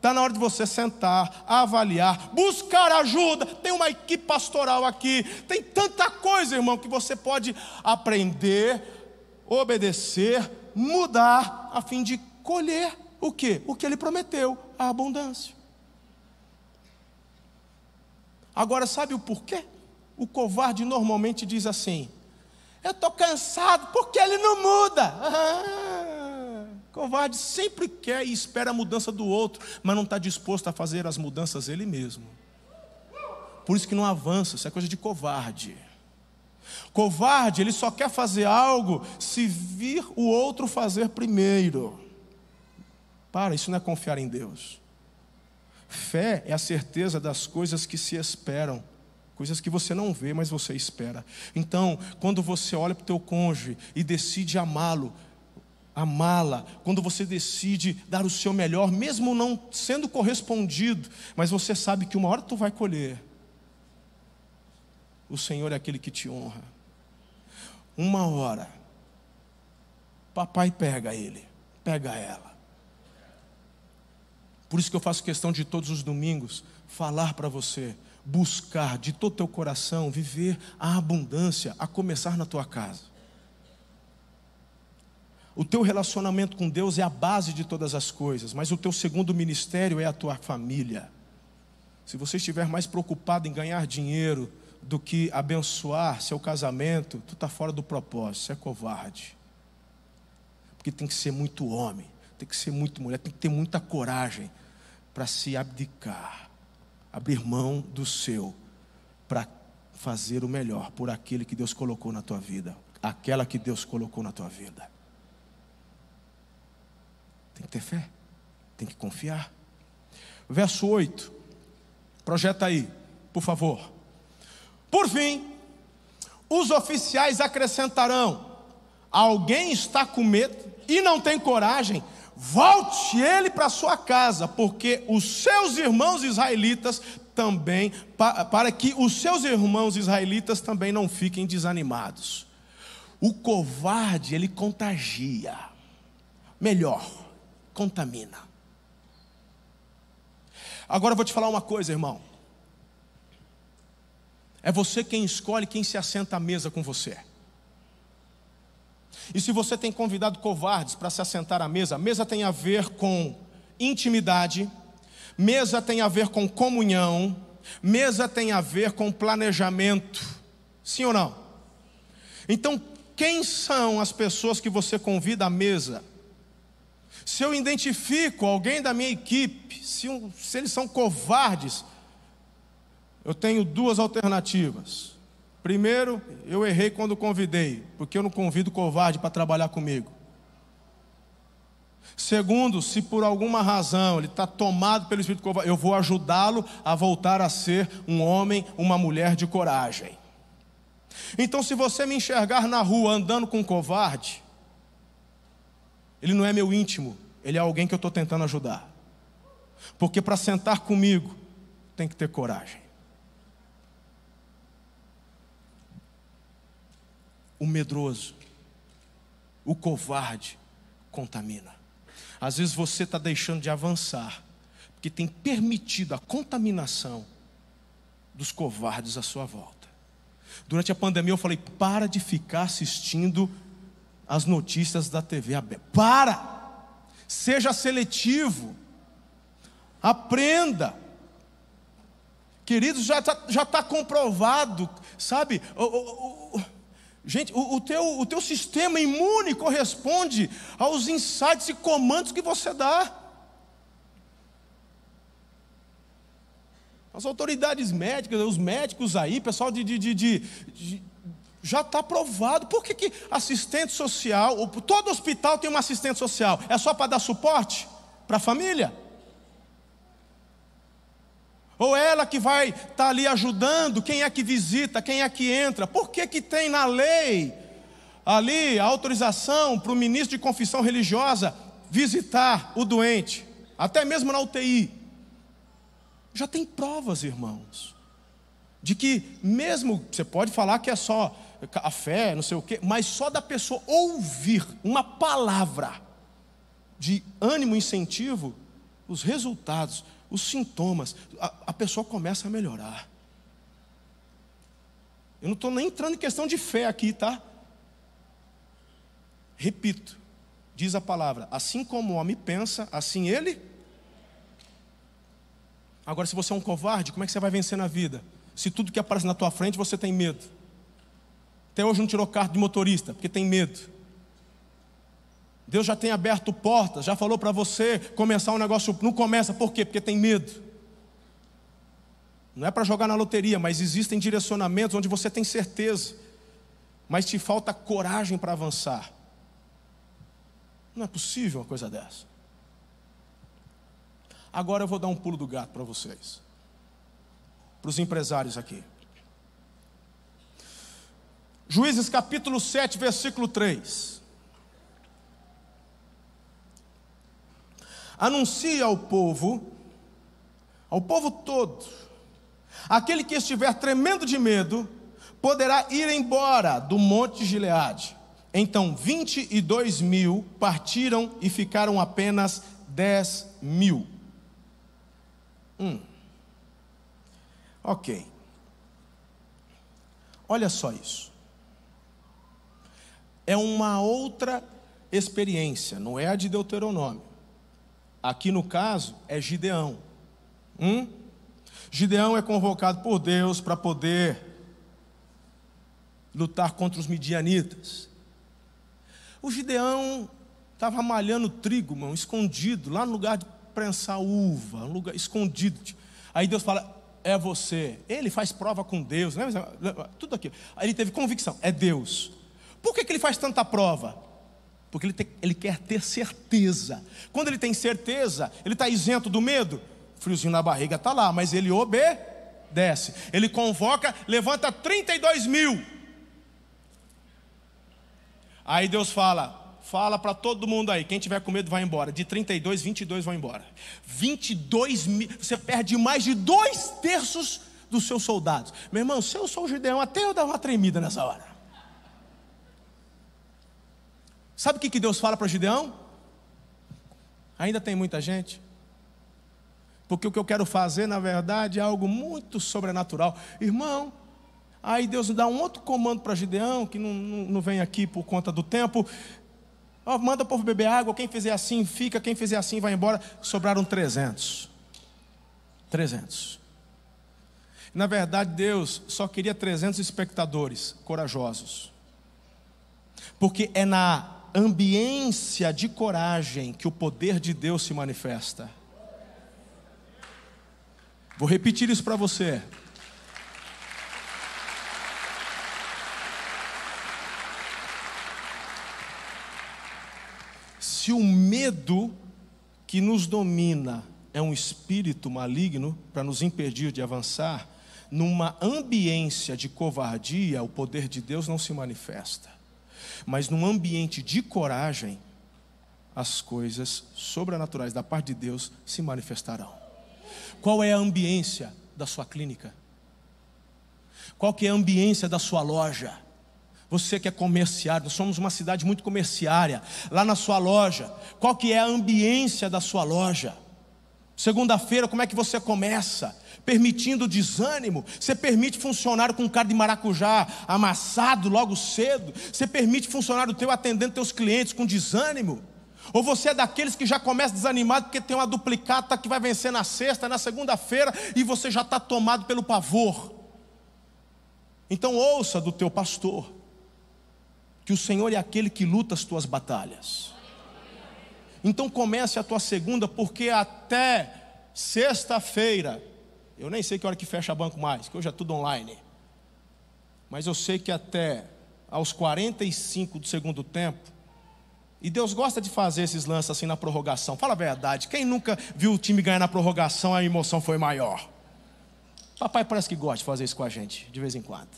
está na hora de você sentar, avaliar, buscar ajuda. Tem uma equipe pastoral aqui, tem tanta coisa, irmão, que você pode aprender, obedecer, mudar, a fim de colher o que? O que ele prometeu, a abundância. Agora, sabe o porquê? O covarde normalmente diz assim: Eu estou cansado porque ele não muda. Ah, covarde sempre quer e espera a mudança do outro, mas não está disposto a fazer as mudanças ele mesmo. Por isso que não avança, isso é coisa de covarde. Covarde, ele só quer fazer algo se vir o outro fazer primeiro. Para, isso não é confiar em Deus. Fé é a certeza das coisas que se esperam, coisas que você não vê, mas você espera. Então, quando você olha para o teu cônjuge e decide amá-lo, amá-la, quando você decide dar o seu melhor, mesmo não sendo correspondido, mas você sabe que uma hora tu vai colher. O Senhor é aquele que te honra. Uma hora, papai pega ele, pega ela. Por isso que eu faço questão de todos os domingos falar para você, buscar de todo teu coração viver a abundância, a começar na tua casa. O teu relacionamento com Deus é a base de todas as coisas, mas o teu segundo ministério é a tua família. Se você estiver mais preocupado em ganhar dinheiro do que abençoar seu casamento, tu está fora do propósito, você é covarde. Porque tem que ser muito homem, tem que ser muito mulher, tem que ter muita coragem para se abdicar, abrir mão do seu, para fazer o melhor por aquele que Deus colocou na tua vida, aquela que Deus colocou na tua vida. Tem que ter fé, tem que confiar. Verso 8, projeta aí, por favor. Por fim, os oficiais acrescentarão: alguém está com medo e não tem coragem, volte ele para sua casa, porque os seus irmãos israelitas também, para que os seus irmãos israelitas também não fiquem desanimados. O covarde, ele contagia. Melhor, contamina. Agora eu vou te falar uma coisa, irmão. É você quem escolhe quem se assenta à mesa com você. E se você tem convidado covardes para se assentar à mesa, mesa tem a ver com intimidade, mesa tem a ver com comunhão, mesa tem a ver com planejamento. Sim ou não? Então, quem são as pessoas que você convida à mesa? Se eu identifico alguém da minha equipe, se, se eles são covardes, eu tenho duas alternativas. Primeiro, eu errei quando convidei, porque eu não convido covarde para trabalhar comigo. Segundo, se por alguma razão ele está tomado pelo espírito covarde, eu vou ajudá-lo a voltar a ser um homem, uma mulher de coragem. Então, se você me enxergar na rua andando com um covarde, ele não é meu íntimo, ele é alguém que eu estou tentando ajudar. Porque para sentar comigo, tem que ter coragem. o medroso, o covarde contamina. Às vezes você está deixando de avançar, porque tem permitido a contaminação dos covardes à sua volta. Durante a pandemia eu falei: para de ficar assistindo as notícias da TV aberta. Para! Seja seletivo. Aprenda. Queridos, já está já tá comprovado, sabe? O, o, o, Gente, o, teu, o teu sistema imune corresponde aos insights e comandos que você dá. As autoridades médicas, os médicos aí, pessoal de, de, de, de Já está provado. Por que, que assistente social, todo hospital tem uma assistente social? É só para dar suporte para a família? Ou ela que vai estar tá ali ajudando, quem é que visita, quem é que entra? Por que, que tem na lei ali a autorização para o ministro de confissão religiosa visitar o doente, até mesmo na UTI? Já tem provas, irmãos, de que mesmo você pode falar que é só a fé, não sei o quê, mas só da pessoa ouvir uma palavra de ânimo, incentivo, os resultados, os sintomas, a, a pessoa começa a melhorar. Eu não estou nem entrando em questão de fé aqui, tá? Repito, diz a palavra: assim como o homem pensa, assim ele. Agora, se você é um covarde, como é que você vai vencer na vida? Se tudo que aparece na tua frente você tem medo. Até hoje não tirou carta de motorista, porque tem medo. Deus já tem aberto portas, já falou para você começar um negócio. Não começa, por quê? Porque tem medo. Não é para jogar na loteria, mas existem direcionamentos onde você tem certeza, mas te falta coragem para avançar. Não é possível uma coisa dessa. Agora eu vou dar um pulo do gato para vocês, para os empresários aqui. Juízes capítulo 7, versículo 3. Anuncia ao povo, ao povo todo, aquele que estiver tremendo de medo, poderá ir embora do monte Gileade. Então 22 mil partiram e ficaram apenas 10 mil. Hum. Ok. Olha só isso é uma outra experiência, não é a de Deuteronômio. Aqui no caso é Gideão. Hum? Gideão é convocado por Deus para poder lutar contra os midianitas. O Gideão estava malhando trigo, irmão, escondido, lá no lugar de prensar uva, um lugar escondido. Aí Deus fala: é você. Ele faz prova com Deus, né? tudo aquilo. Aí ele teve convicção: é Deus. Por que, que ele faz tanta prova? Porque ele, ele quer ter certeza. Quando ele tem certeza, ele está isento do medo. Friozinho na barriga está lá, mas ele obedece. Ele convoca, levanta 32 mil. Aí Deus fala: fala para todo mundo aí, quem tiver com medo vai embora. De 32, 22 vão embora. 22 mil, você perde mais de dois terços dos seus soldados. Meu irmão, se eu sou o Gideão, até eu dar uma tremida nessa hora. Sabe o que Deus fala para Gideão? Ainda tem muita gente. Porque o que eu quero fazer, na verdade, é algo muito sobrenatural. Irmão, aí Deus dá um outro comando para Gideão, que não, não, não, vem aqui por conta do tempo. Oh, manda o povo beber água, quem fizer assim fica, quem fizer assim vai embora. Sobraram 300. 300. Na verdade, Deus só queria 300 espectadores corajosos. Porque é na ambiência de coragem que o poder de Deus se manifesta. Vou repetir isso para você. Se o medo que nos domina é um espírito maligno para nos impedir de avançar, numa ambiência de covardia, o poder de Deus não se manifesta. Mas num ambiente de coragem, as coisas sobrenaturais da parte de Deus se manifestarão. Qual é a ambiência da sua clínica? Qual que é a ambiência da sua loja? Você que é comerciário, nós somos uma cidade muito comerciária. Lá na sua loja, qual que é a ambiência da sua loja? Segunda-feira, como é que você começa? permitindo desânimo. Você permite funcionário com cara de maracujá amassado logo cedo. Você permite funcionário teu atendendo teus clientes com desânimo. Ou você é daqueles que já começa desanimado porque tem uma duplicata que vai vencer na sexta, na segunda-feira e você já está tomado pelo pavor. Então ouça do teu pastor que o Senhor é aquele que luta as tuas batalhas. Então comece a tua segunda, porque até sexta-feira eu nem sei que hora que fecha banco mais, que hoje é tudo online. mas eu sei que até aos 45 do segundo tempo, e Deus gosta de fazer esses lances assim na prorrogação. Fala a verdade, quem nunca viu o time ganhar na prorrogação, a emoção foi maior? Papai parece que gosta de fazer isso com a gente, de vez em quando.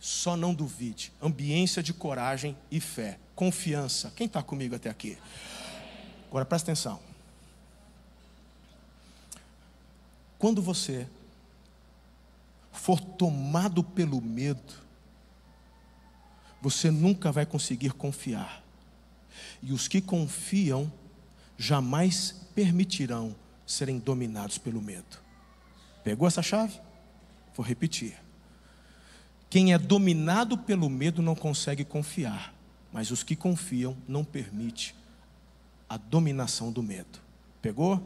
Só não duvide. Ambiência de coragem e fé. Confiança. Quem está comigo até aqui? Agora presta atenção. Quando você for tomado pelo medo, você nunca vai conseguir confiar. E os que confiam jamais permitirão serem dominados pelo medo. Pegou essa chave? Vou repetir. Quem é dominado pelo medo não consegue confiar, mas os que confiam não permite a dominação do medo. Pegou?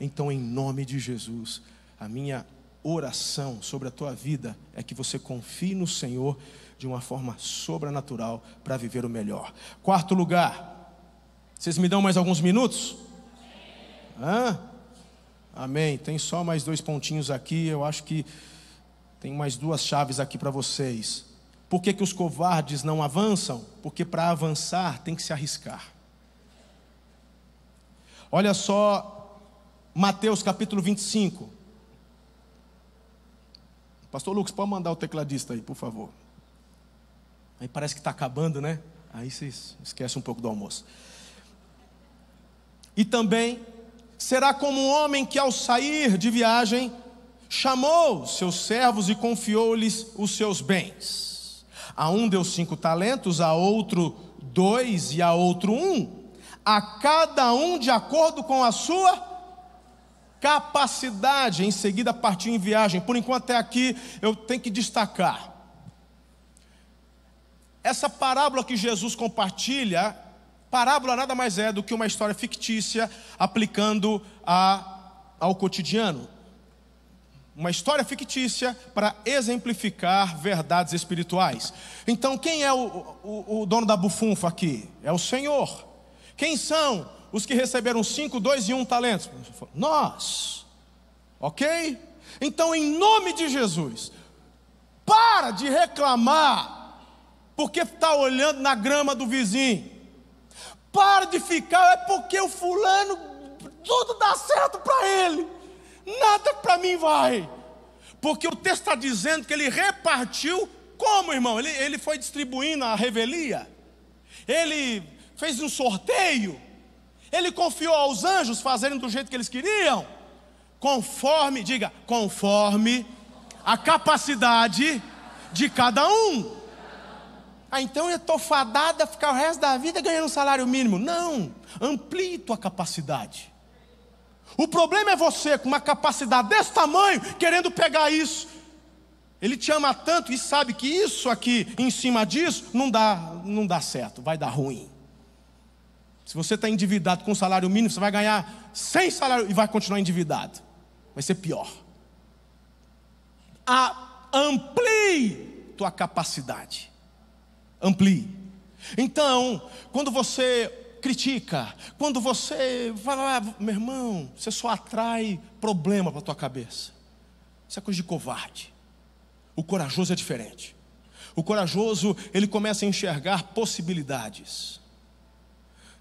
Então, em nome de Jesus, a minha oração sobre a tua vida é que você confie no Senhor de uma forma sobrenatural para viver o melhor. Quarto lugar, vocês me dão mais alguns minutos? Hã? Amém. Tem só mais dois pontinhos aqui. Eu acho que tem mais duas chaves aqui para vocês. Por que, que os covardes não avançam? Porque para avançar tem que se arriscar. Olha só, Mateus capítulo 25. Pastor Lucas, pode mandar o tecladista aí, por favor. Aí parece que está acabando, né? Aí vocês esquecem um pouco do almoço. E também será como um homem que, ao sair de viagem, chamou seus servos e confiou-lhes os seus bens. A um deu cinco talentos, a outro dois e a outro um a cada um de acordo com a sua capacidade. Em seguida, partiu em viagem. Por enquanto, até aqui, eu tenho que destacar. Essa parábola que Jesus compartilha, parábola nada mais é do que uma história fictícia aplicando a, ao cotidiano. Uma história fictícia para exemplificar verdades espirituais. Então, quem é o, o, o dono da bufunfa aqui? É o Senhor. Quem são os que receberam cinco, dois e um talentos? Nós. Ok? Então, em nome de Jesus, para de reclamar, porque está olhando na grama do vizinho. Para de ficar, é porque o fulano, tudo dá certo para ele, nada para mim vai. Porque o texto está dizendo que ele repartiu, como irmão? Ele, ele foi distribuindo a revelia, ele fez um sorteio, ele confiou aos anjos fazerem do jeito que eles queriam, conforme, diga, conforme a capacidade de cada um. Ah, então eu estou fadada a ficar o resto da vida ganhando um salário mínimo. Não, amplie tua capacidade. O problema é você com uma capacidade desse tamanho, querendo pegar isso. Ele te ama tanto e sabe que isso aqui, em cima disso, não dá, não dá certo, vai dar ruim. Se você está endividado com salário mínimo, você vai ganhar 100 salários e vai continuar endividado. Vai ser pior. A, amplie tua capacidade. Amplie. Então, quando você critica, quando você fala, ah, meu irmão, você só atrai problema para a tua cabeça. Isso é coisa de covarde. O corajoso é diferente. O corajoso, ele começa a enxergar possibilidades.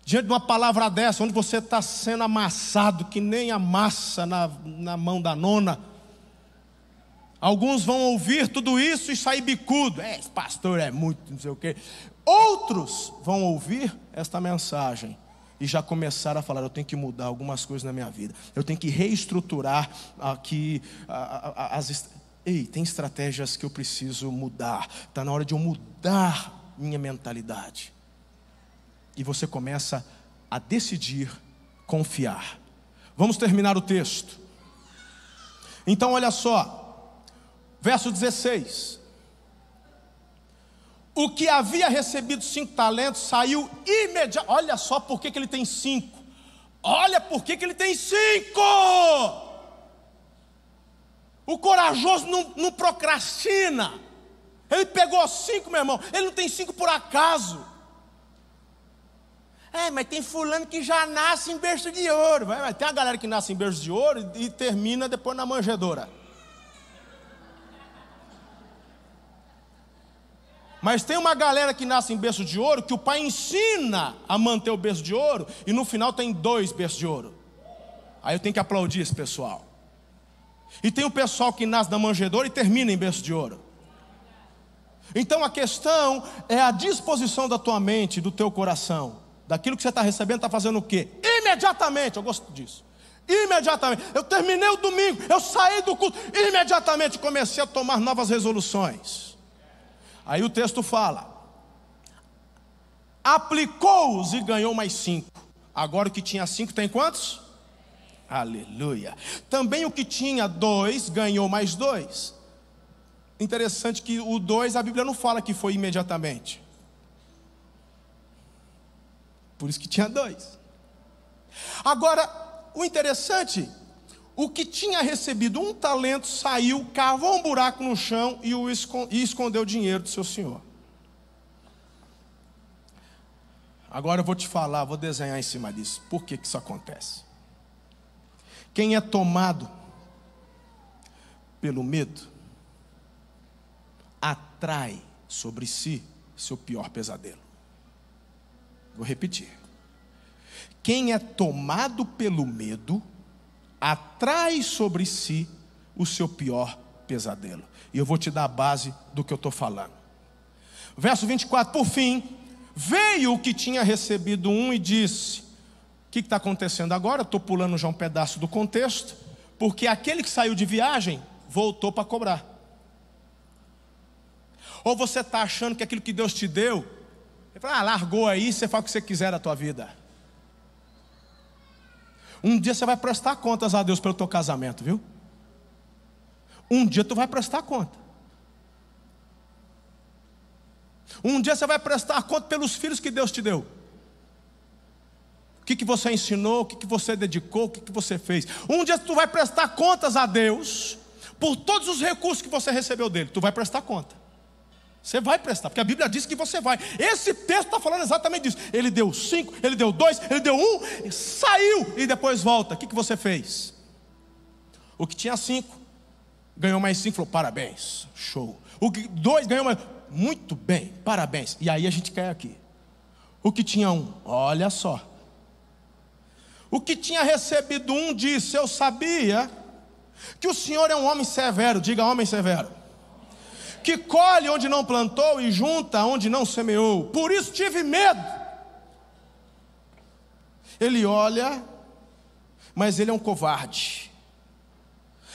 Diante de uma palavra dessa, onde você está sendo amassado, que nem a massa na, na mão da nona, alguns vão ouvir tudo isso e sair bicudo. É, esse pastor é muito, não sei o quê. Outros vão ouvir esta mensagem e já começar a falar: eu tenho que mudar algumas coisas na minha vida, eu tenho que reestruturar aqui as. Ei, tem estratégias que eu preciso mudar, está na hora de eu mudar minha mentalidade e você começa a decidir confiar. Vamos terminar o texto. Então, olha só, verso 16: O que havia recebido cinco talentos saiu imediatamente. Olha só por que, ele tem cinco. Olha por que, que ele tem cinco. O corajoso não, não procrastina. Ele pegou cinco, meu irmão. Ele não tem cinco por acaso. É, mas tem fulano que já nasce em berço de ouro. Mas tem a galera que nasce em berço de ouro e termina depois na manjedoura. Mas tem uma galera que nasce em berço de ouro que o pai ensina a manter o berço de ouro e no final tem dois berços de ouro. Aí eu tenho que aplaudir esse pessoal. E tem o pessoal que nasce na manjedoura e termina em berço de ouro. Então a questão é a disposição da tua mente, do teu coração, daquilo que você está recebendo, está fazendo o quê? Imediatamente, eu gosto disso. Imediatamente, eu terminei o domingo, eu saí do culto, imediatamente comecei a tomar novas resoluções. Aí o texto fala: aplicou-os e ganhou mais cinco. Agora o que tinha cinco tem quantos? Aleluia. Também o que tinha dois ganhou mais dois. Interessante que o dois a Bíblia não fala que foi imediatamente. Por isso que tinha dois. Agora, o interessante o que tinha recebido um talento saiu, cavou um buraco no chão e, o e escondeu o dinheiro do seu senhor. Agora eu vou te falar, vou desenhar em cima disso. Por que, que isso acontece? Quem é tomado pelo medo, atrai sobre si seu pior pesadelo. Vou repetir. Quem é tomado pelo medo, atrai sobre si o seu pior pesadelo. E eu vou te dar a base do que eu estou falando. Verso 24: Por fim, veio o que tinha recebido um e disse: O que está acontecendo agora? Estou pulando já um pedaço do contexto, porque aquele que saiu de viagem voltou para cobrar. Ou você está achando que aquilo que Deus te deu, ele fala, ah, largou aí, você faz o que você quiser da tua vida. Um dia você vai prestar contas a Deus pelo teu casamento, viu? Um dia tu vai prestar conta. Um dia você vai prestar conta pelos filhos que Deus te deu. O que, que você ensinou, o que, que você dedicou, o que, que você fez. Um dia tu vai prestar contas a Deus por todos os recursos que você recebeu dele. Tu vai prestar conta. Você vai prestar, porque a Bíblia diz que você vai. Esse texto está falando exatamente disso. Ele deu cinco, ele deu dois, ele deu um, saiu e depois volta. O que, que você fez? O que tinha cinco, ganhou mais cinco, falou: parabéns, show. O que dois ganhou mais, muito bem, parabéns. E aí a gente cai aqui. O que tinha um, olha só. O que tinha recebido um disse: Eu sabia que o Senhor é um homem severo, diga homem severo que colhe onde não plantou e junta onde não semeou. Por isso tive medo. Ele olha, mas ele é um covarde.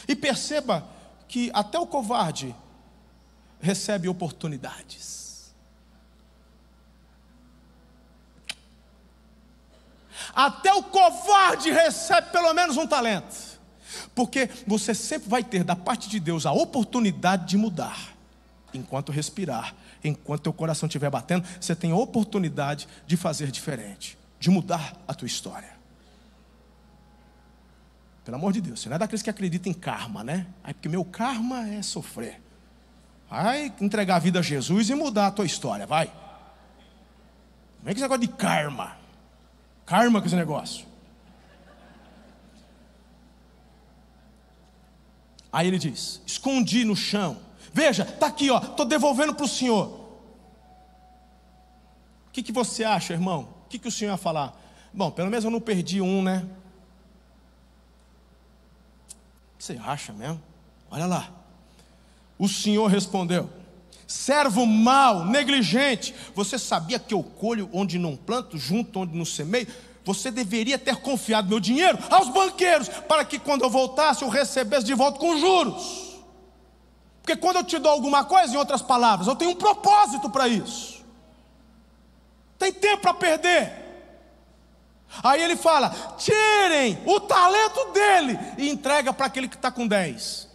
E perceba que até o covarde recebe oportunidades. Até o covarde recebe pelo menos um talento. Porque você sempre vai ter da parte de Deus a oportunidade de mudar enquanto respirar, enquanto teu coração estiver batendo, você tem a oportunidade de fazer diferente, de mudar a tua história. Pelo amor de Deus, você não é daqueles que acreditam em karma, né? Aí, porque meu karma é sofrer. Vai entregar a vida a Jesus e mudar a tua história, vai. Como é que esse negócio de karma? Karma com esse negócio. Aí ele diz: escondi no chão Veja, está aqui, ó, estou devolvendo para o Senhor. O que, que você acha, irmão? O que, que o Senhor ia falar? Bom, pelo menos eu não perdi um, né? Você acha mesmo? Olha lá. O Senhor respondeu: Servo mau, negligente, você sabia que eu colho onde não planto, junto onde não semeio? Você deveria ter confiado meu dinheiro aos banqueiros, para que quando eu voltasse eu recebesse de volta com juros. Porque quando eu te dou alguma coisa, em outras palavras, eu tenho um propósito para isso. Tem tempo para perder. Aí ele fala: tirem o talento dele e entrega para aquele que está com 10.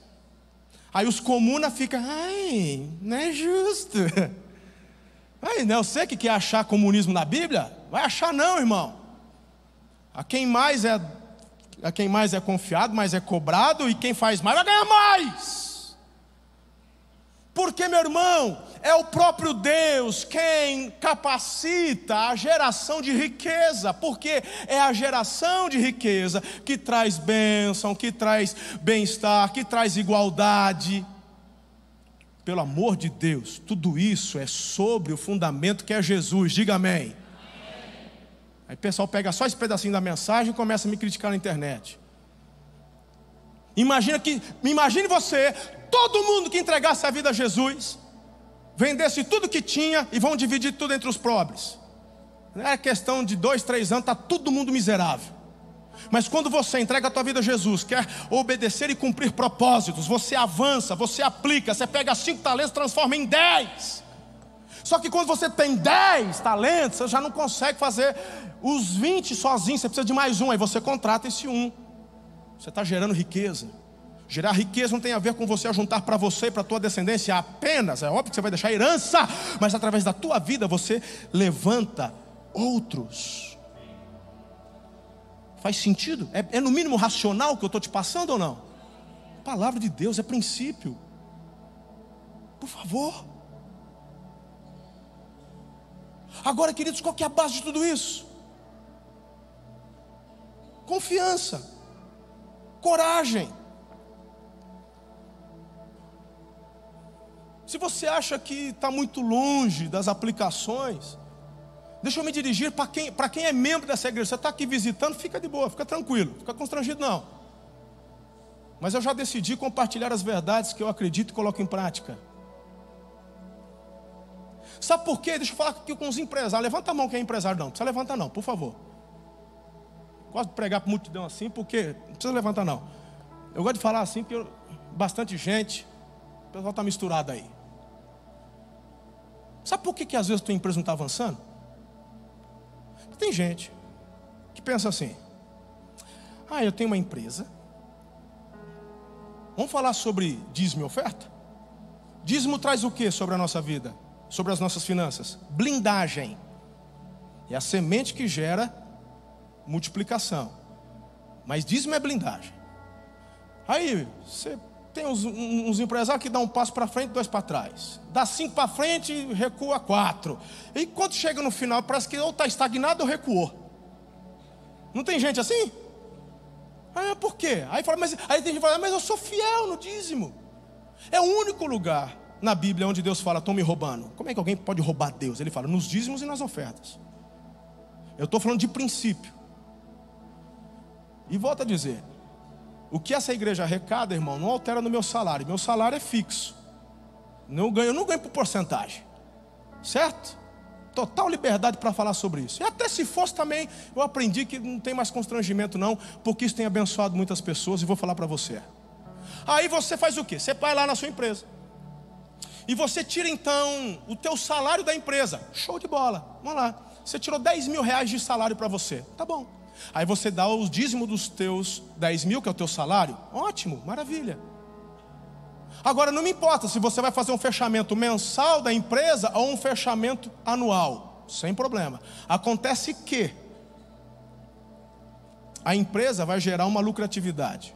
Aí os comunas ficam, ai, não é justo. Aí, não, você que quer achar comunismo na Bíblia? Vai achar não, irmão. A quem mais é a quem mais é confiado, mais é cobrado, e quem faz mais vai ganhar mais. Porque, meu irmão, é o próprio Deus quem capacita a geração de riqueza, porque é a geração de riqueza que traz bênção, que traz bem-estar, que traz igualdade. Pelo amor de Deus, tudo isso é sobre o fundamento que é Jesus. Diga amém. Aí o pessoal pega só esse pedacinho da mensagem e começa a me criticar na internet. Imagina que, imagine você, todo mundo que entregasse a vida a Jesus, vendesse tudo que tinha e vão dividir tudo entre os pobres. Não é questão de dois, três anos, está todo mundo miserável. Mas quando você entrega a tua vida a Jesus, quer obedecer e cumprir propósitos, você avança, você aplica, você pega cinco talentos, transforma em dez. Só que quando você tem dez talentos, você já não consegue fazer os vinte sozinho, você precisa de mais um, aí você contrata esse um. Você está gerando riqueza. Gerar riqueza não tem a ver com você juntar para você e para a tua descendência apenas. É óbvio que você vai deixar herança, mas através da tua vida você levanta outros. Faz sentido? É, é no mínimo racional que eu estou te passando ou não? palavra de Deus é princípio. Por favor. Agora, queridos, qual que é a base de tudo isso? Confiança, coragem. Se você acha que está muito longe das aplicações, deixa eu me dirigir para quem, quem é membro dessa igreja. Você está aqui visitando, fica de boa, fica tranquilo, fica constrangido não. Mas eu já decidi compartilhar as verdades que eu acredito e coloco em prática. Sabe por quê? Deixa eu falar aqui com os empresários. Levanta a mão quem é empresário, não. Não precisa levantar, não, por favor. Gosto de pregar para multidão assim, porque não precisa levantar, não. Eu gosto de falar assim, porque eu, bastante gente, o pessoal está misturado aí. Sabe por que, que às vezes tua empresa não está avançando? Tem gente que pensa assim: ah, eu tenho uma empresa. Vamos falar sobre dízimo e oferta? Dízimo traz o que sobre a nossa vida? sobre as nossas finanças? Blindagem. É a semente que gera multiplicação. Mas dízimo é blindagem. Aí, você tem uns, uns empresários que dão um passo para frente, dois para trás. Dá cinco para frente, recua quatro. E quando chega no final, parece que ou está estagnado ou recuou. Não tem gente assim? Ah, por quê? Aí, fala, mas, aí tem gente que fala, mas eu sou fiel no dízimo. É o único lugar na Bíblia onde Deus fala, estão me roubando. Como é que alguém pode roubar Deus? Ele fala, nos dízimos e nas ofertas. Eu estou falando de princípio. E volto a dizer: o que essa igreja arrecada, irmão, não altera no meu salário. Meu salário é fixo. Não ganho, eu não ganho por porcentagem. Certo? Total liberdade para falar sobre isso. E até se fosse também, eu aprendi que não tem mais constrangimento, não, porque isso tem abençoado muitas pessoas e vou falar para você. Aí você faz o quê? Você vai lá na sua empresa. E você tira então o teu salário da empresa. Show de bola. Vamos lá. Você tirou 10 mil reais de salário para você. Tá bom. Aí você dá o dízimo dos teus 10 mil, que é o teu salário. Ótimo, maravilha. Agora não me importa se você vai fazer um fechamento mensal da empresa ou um fechamento anual. Sem problema. Acontece que a empresa vai gerar uma lucratividade.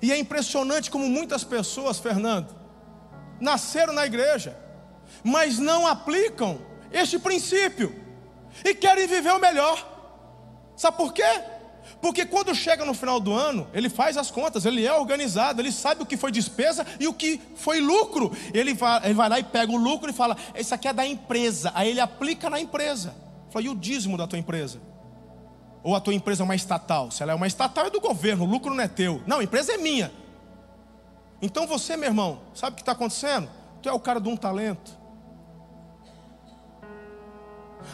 E é impressionante como muitas pessoas, Fernando, nasceram na igreja, mas não aplicam este princípio e querem viver o melhor. Sabe por quê? Porque quando chega no final do ano, ele faz as contas, ele é organizado, ele sabe o que foi despesa e o que foi lucro. Ele vai, ele vai lá e pega o lucro e fala: Isso aqui é da empresa. Aí ele aplica na empresa. Fala, e o dízimo da tua empresa? Ou a tua empresa é uma estatal? Se ela é uma estatal, é do governo, o lucro não é teu. Não, a empresa é minha. Então você, meu irmão, sabe o que está acontecendo? Tu é o cara de um talento.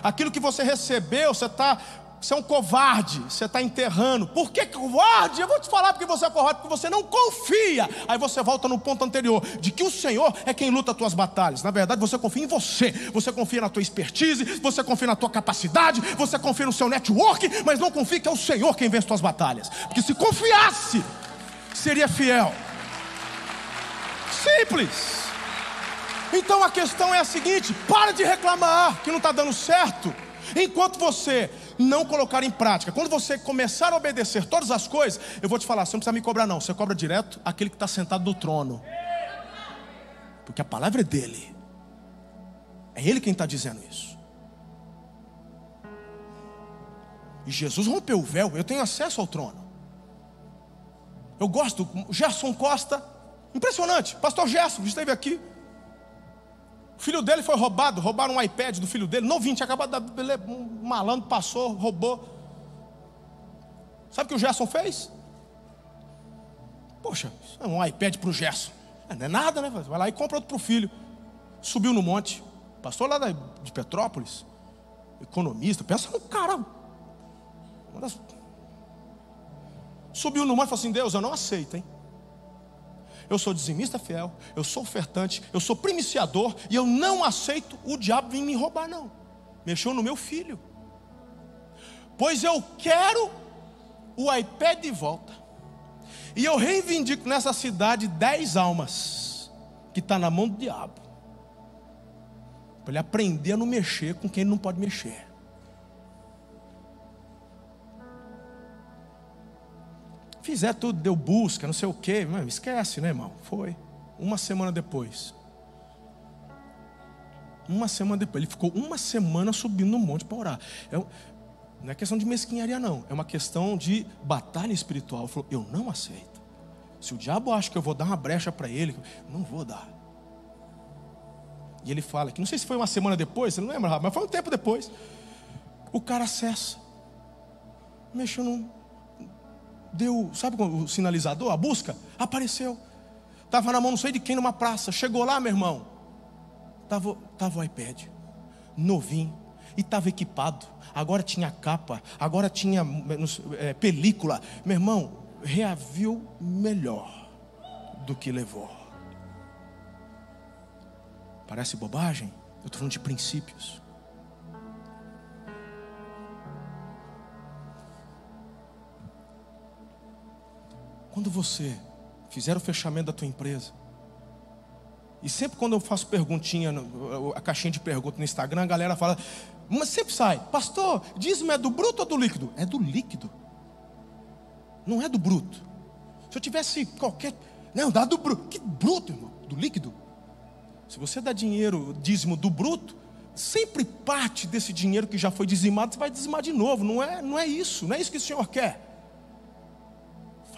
Aquilo que você recebeu, você está você é um covarde, você está enterrando. Por que covarde? Eu vou te falar porque você é covarde, porque você não confia. Aí você volta no ponto anterior, de que o Senhor é quem luta as tuas batalhas. Na verdade, você confia em você, você confia na tua expertise, você confia na tua capacidade, você confia no seu network, mas não confia que é o Senhor quem vence as tuas batalhas. Porque se confiasse, seria fiel. Simples. Então a questão é a seguinte: para de reclamar que não está dando certo, enquanto você não colocar em prática. Quando você começar a obedecer todas as coisas, eu vou te falar, você não precisa me cobrar, não. Você cobra direto aquele que está sentado no trono. Porque a palavra é dele. É ele quem está dizendo isso. E Jesus rompeu o véu, eu tenho acesso ao trono. Eu gosto, Gerson Costa, Impressionante. Pastor Gerson esteve aqui. O filho dele foi roubado, roubaram um iPad do filho dele, novinho, tinha acabado de um malandro passou, roubou. Sabe o que o Gerson fez? Poxa, é um iPad para o Gerson. É, não é nada, né? Vai lá e compra outro para o filho. Subiu no monte. Pastor lá de Petrópolis. Economista. Pensa no cara. Subiu no monte e falou assim: Deus, eu não aceito, hein? Eu sou dizimista fiel, eu sou ofertante, eu sou primiciador e eu não aceito o diabo vir me roubar, não. Mexeu no meu filho. Pois eu quero o iPad de volta. E eu reivindico nessa cidade dez almas que está na mão do diabo. Para ele aprender a não mexer com quem ele não pode mexer. Fizer tudo, deu busca, não sei o quê. Mano, esquece, né, irmão? Foi. Uma semana depois. Uma semana depois. Ele ficou uma semana subindo no monte para orar. É, não é questão de mesquinharia, não. É uma questão de batalha espiritual. Ele falou: Eu não aceito. Se o diabo acha que eu vou dar uma brecha para ele, não vou dar. E ele fala que, não sei se foi uma semana depois, você não lembra, mas foi um tempo depois. O cara acessa. Mexeu no. Deu, sabe o sinalizador, a busca? Apareceu. Estava na mão não sei de quem numa praça. Chegou lá, meu irmão. Estava tava o iPad. Novinho e estava equipado. Agora tinha capa, agora tinha é, película. Meu irmão, reaviu melhor do que levou. Parece bobagem? Eu estou falando de princípios. Quando você fizer o fechamento da tua empresa, e sempre quando eu faço perguntinha, a caixinha de perguntas no Instagram, a galera fala, mas sempre sai, pastor, dízimo é do bruto ou do líquido? É do líquido. Não é do bruto. Se eu tivesse qualquer. Não, dá do bruto. Que bruto, irmão? Do líquido. Se você dá dinheiro, dízimo do bruto, sempre parte desse dinheiro que já foi dizimado, você vai dizimar de novo. Não é, não é isso, não é isso que o Senhor quer.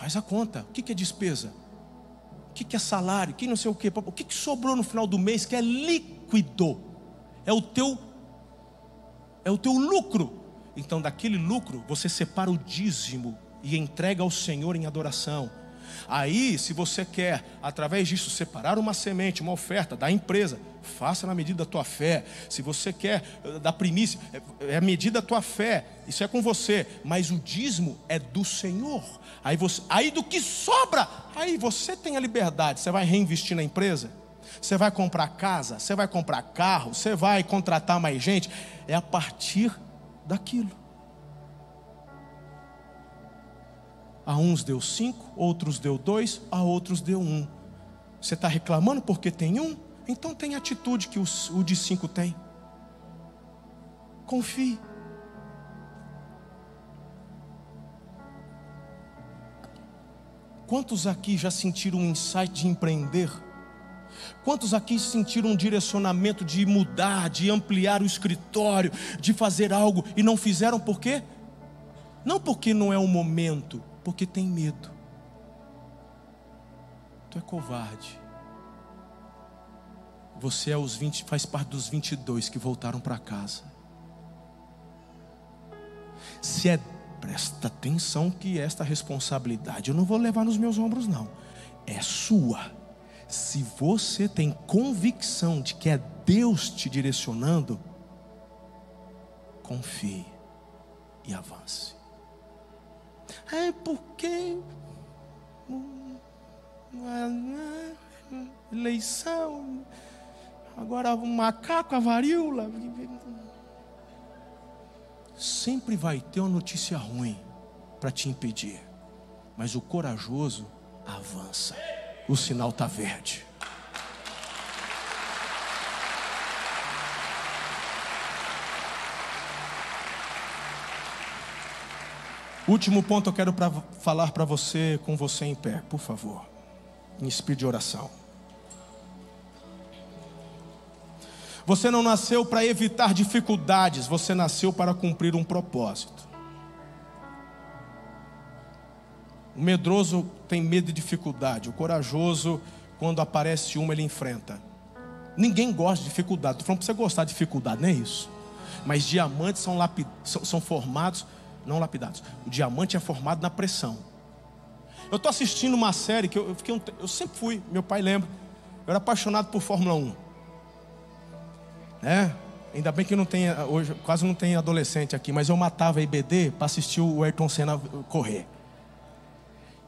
Faz a conta. O que é despesa? O que é salário? O que não sei o que? O que sobrou no final do mês que é líquido? É o teu é o teu lucro. Então, daquele lucro, você separa o dízimo e entrega ao Senhor em adoração. Aí, se você quer, através disso, separar uma semente, uma oferta da empresa, faça na medida da tua fé. Se você quer eh, da primícia, é, é a medida da tua fé, isso é com você, mas o dízimo é do Senhor. Aí, você, aí do que sobra, aí você tem a liberdade. Você vai reinvestir na empresa, você vai comprar casa, você vai comprar carro, você vai contratar mais gente. É a partir daquilo. A uns deu cinco, outros deu dois, a outros deu um. Você está reclamando porque tem um? Então tem a atitude que o de cinco tem. Confie. Quantos aqui já sentiram um insight de empreender? Quantos aqui sentiram um direcionamento de mudar, de ampliar o escritório, de fazer algo e não fizeram por quê? Não porque não é o momento, porque tem medo. Tu é covarde. Você é os 20, faz parte dos 22 que voltaram para casa. Se é presta atenção que esta responsabilidade eu não vou levar nos meus ombros não. É sua. Se você tem convicção de que é Deus te direcionando, confie e avance. É porque eleição, agora o macaco, a varíola. Sempre vai ter uma notícia ruim para te impedir, mas o corajoso avança. O sinal está verde. Último ponto eu quero pra, falar para você, com você em pé, por favor, em espírito de oração. Você não nasceu para evitar dificuldades, você nasceu para cumprir um propósito. O medroso tem medo de dificuldade, o corajoso quando aparece uma, ele enfrenta. Ninguém gosta de dificuldade. Estou falando para você gostar de dificuldade, não é isso. Mas diamantes são, lapid... são, são formados, não lapidados. O diamante é formado na pressão. Eu estou assistindo uma série que eu, eu, fiquei um... eu sempre fui, meu pai lembra. Eu era apaixonado por Fórmula 1. É, ainda bem que não tem, hoje quase não tem adolescente aqui, mas eu matava a IBD para assistir o Ayrton Senna correr.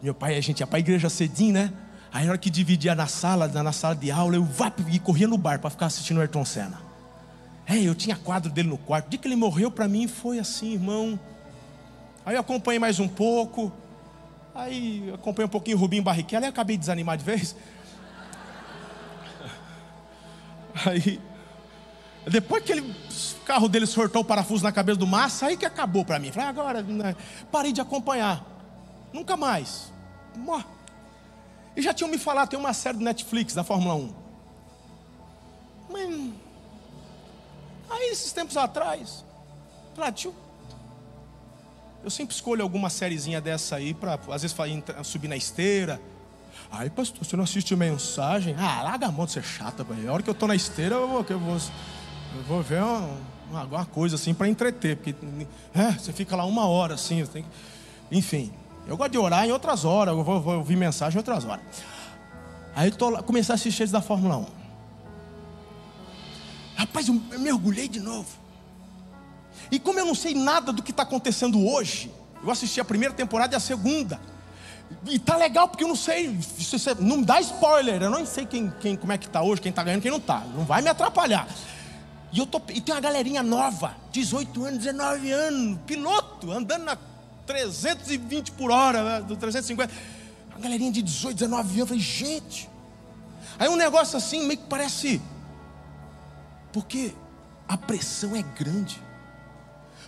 Meu pai, a gente ia para a igreja cedinho, né? Aí na hora que dividia na sala, na sala de aula, eu vá, e corria no bar para ficar assistindo o Ayrton Senna. É, eu tinha quadro dele no quarto. O dia que ele morreu para mim foi assim, irmão. Aí eu acompanhei mais um pouco. Aí acompanhei um pouquinho o Rubinho Barrichello. Aí acabei de desanimar de vez. Aí, depois que ele, o carro dele sortou o parafuso na cabeça do Massa, aí que acabou para mim. Falei, agora, né, parei de acompanhar. Nunca mais. E já tinham me falado, tem uma série do Netflix da Fórmula 1. Mas, aí esses tempos atrás, falei, tio, eu sempre escolho alguma sériezinha dessa aí para, às vezes, subir na esteira. Aí, pastor, você não assiste mensagem? Ah, larga a mão de ser chata, velho. A hora que eu estou na esteira, eu vou, eu vou, eu vou ver uma, alguma coisa assim para entreter. Porque é, você fica lá uma hora assim. Tem, enfim, eu gosto de orar em outras horas, eu vou, vou ouvir mensagem em outras horas. Aí eu tô lá, comecei a assistir eles da Fórmula 1. Rapaz, eu mergulhei de novo. E como eu não sei nada do que está acontecendo hoje, eu assisti a primeira temporada e a segunda. E tá legal porque eu não sei, não dá spoiler, eu não sei quem, quem, como é que tá hoje, quem tá ganhando, quem não tá. Não vai me atrapalhar. E, eu tô, e tem uma galerinha nova, 18 anos, 19 anos, piloto, andando na 320 por hora, né, do 350. Uma galerinha de 18, 19 anos. Eu falei, gente. Aí um negócio assim, meio que parece. Porque a pressão é grande.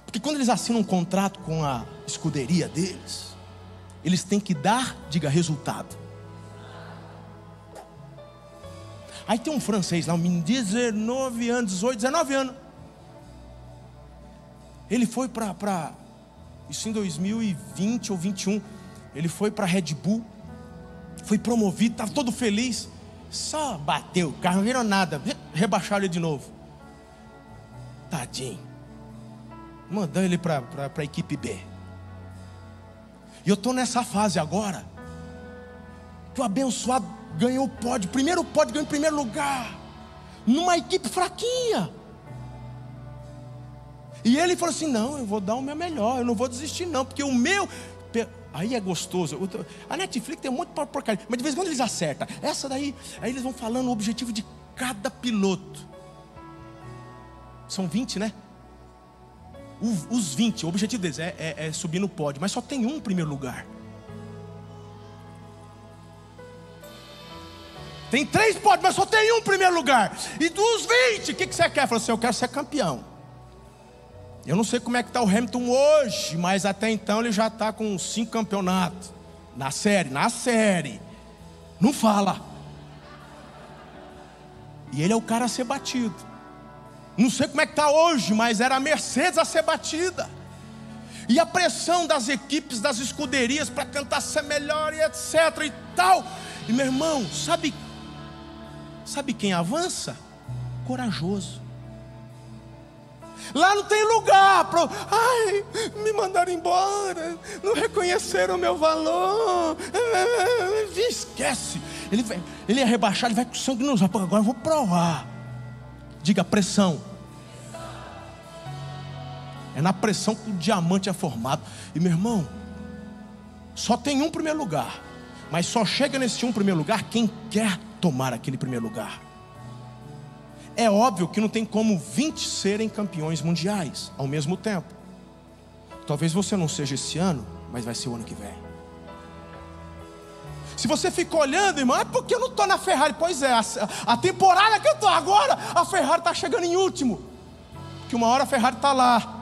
Porque quando eles assinam um contrato com a escuderia deles, eles têm que dar, diga, resultado. Aí tem um francês lá, um menino de 19 anos, 18, 19 anos. Ele foi para isso em 2020 ou 21. Ele foi para Red Bull, foi promovido, estava todo feliz. Só bateu o carro, não virou nada. Rebaixaram ele de novo. Tadinho. Mandando ele para a equipe B. E eu estou nessa fase agora. Que o abençoado ganhou o pódio. Primeiro pódio, ganhou em primeiro lugar. Numa equipe fraquinha. E ele falou assim: Não, eu vou dar o meu melhor, eu não vou desistir, não, porque o meu. Aí é gostoso. A Netflix tem de porcaria, mas de vez em quando eles acertam. Essa daí, aí eles vão falando o objetivo de cada piloto. São 20, né? Os 20, o objetivo deles é, é, é subir no pódio, mas só tem um primeiro lugar. Tem três pódios, mas só tem um primeiro lugar. E dos 20, o que, que você quer? Falou assim: eu quero ser campeão. Eu não sei como é que está o Hamilton hoje, mas até então ele já está com cinco campeonatos. Na série, na série. Não fala. E ele é o cara a ser batido. Não sei como é que está hoje, mas era a Mercedes a ser batida. E a pressão das equipes, das escuderias para tentar ser melhor e etc e tal. E meu irmão, sabe, sabe quem avança? Corajoso. Lá não tem lugar para. Ai, me mandaram embora. Não reconheceram o meu valor. Esquece. Ele, vai, ele é rebaixado, ele vai com sangue nos olhos. Agora eu vou provar. Diga pressão. É na pressão que o diamante é formado. E meu irmão, só tem um primeiro lugar. Mas só chega nesse um primeiro lugar quem quer tomar aquele primeiro lugar. É óbvio que não tem como 20 serem campeões mundiais ao mesmo tempo. Talvez você não seja esse ano, mas vai ser o ano que vem. Se você fica olhando, irmão, é porque eu não estou na Ferrari. Pois é, a, a temporada que eu estou agora, a Ferrari está chegando em último. Que uma hora a Ferrari está lá,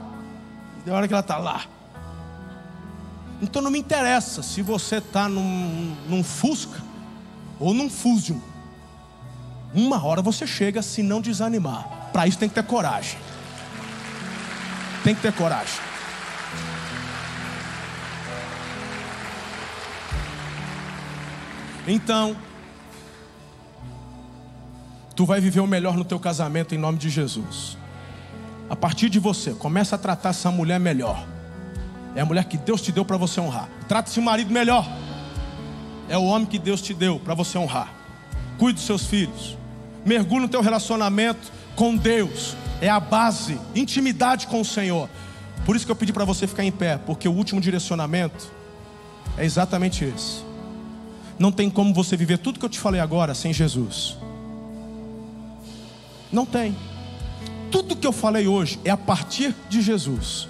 e a hora que ela está lá. Então não me interessa se você está num, num Fusca ou num Fusion. Uma hora você chega se não desanimar. Para isso tem que ter coragem. Tem que ter coragem. Então, Tu vai viver o melhor no teu casamento em nome de Jesus. A partir de você, começa a tratar essa mulher melhor. É a mulher que Deus te deu para você honrar. Trata esse marido melhor. É o homem que Deus te deu para você honrar. Cuide dos seus filhos. Mergulhe no teu relacionamento com Deus. É a base, intimidade com o Senhor. Por isso que eu pedi para você ficar em pé, porque o último direcionamento é exatamente esse. Não tem como você viver tudo que eu te falei agora sem Jesus. Não tem. Tudo que eu falei hoje é a partir de Jesus.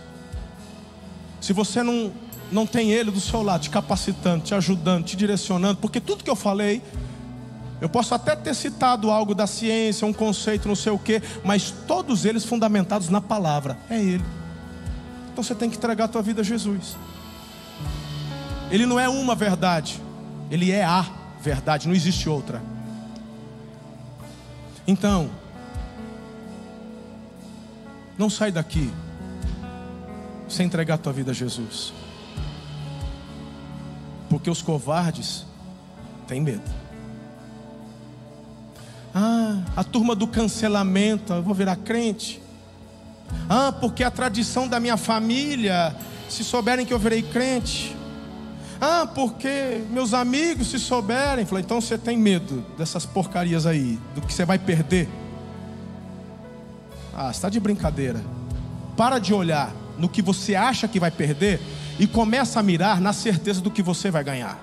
Se você não, não tem Ele do seu lado, te capacitando, te ajudando, te direcionando, porque tudo que eu falei, eu posso até ter citado algo da ciência, um conceito, não sei o quê, mas todos eles fundamentados na palavra, é Ele. Então você tem que entregar a tua vida a Jesus. Ele não é uma verdade, Ele é a verdade, não existe outra. Então, não sai daqui sem entregar a tua vida a Jesus. Porque os covardes têm medo. Ah, a turma do cancelamento, eu vou virar crente. Ah, porque a tradição da minha família, se souberem que eu virei crente. Ah, porque meus amigos se souberem. Falei, então você tem medo dessas porcarias aí, do que você vai perder. Ah, está de brincadeira. Para de olhar no que você acha que vai perder e começa a mirar na certeza do que você vai ganhar.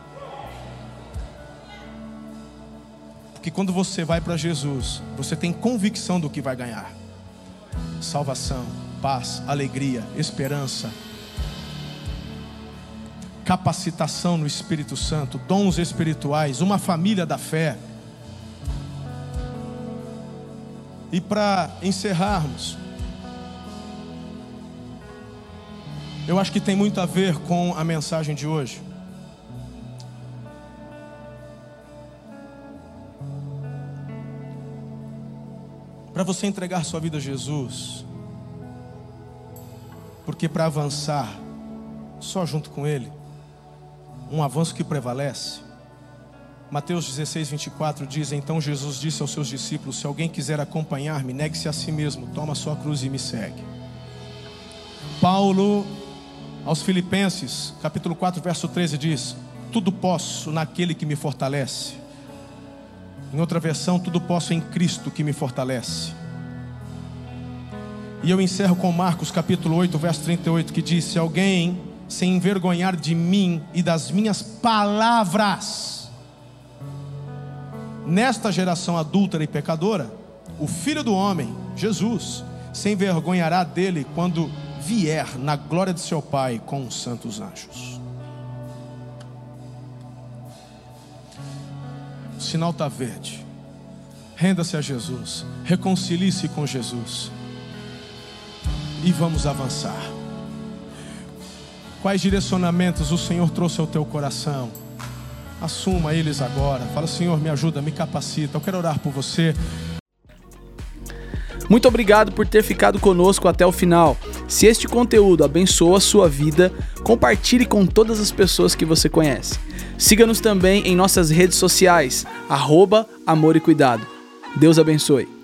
Porque quando você vai para Jesus, você tem convicção do que vai ganhar: salvação, paz, alegria, esperança, capacitação no Espírito Santo, dons espirituais, uma família da fé. E para encerrarmos, eu acho que tem muito a ver com a mensagem de hoje. Para você entregar sua vida a Jesus, porque para avançar só junto com Ele, um avanço que prevalece, Mateus 16, 24 diz: Então Jesus disse aos seus discípulos: Se alguém quiser acompanhar-me, negue-se a si mesmo, toma sua cruz e me segue. Paulo, aos Filipenses, capítulo 4, verso 13, diz: Tudo posso naquele que me fortalece. Em outra versão, tudo posso em Cristo que me fortalece. E eu encerro com Marcos capítulo 8, verso 38, que diz: Se alguém se envergonhar de mim e das minhas palavras, nesta geração adúltera e pecadora, o Filho do Homem, Jesus, se envergonhará dele quando vier na glória de seu Pai com os santos anjos. O sinal está verde. Renda-se a Jesus, reconcilie-se com Jesus e vamos avançar. Quais direcionamentos o Senhor trouxe ao teu coração? Assuma eles agora. Fala, Senhor, me ajuda, me capacita. Eu quero orar por você. Muito obrigado por ter ficado conosco até o final. Se este conteúdo abençoa a sua vida, compartilhe com todas as pessoas que você conhece. Siga-nos também em nossas redes sociais, arroba Amor e Cuidado. Deus abençoe.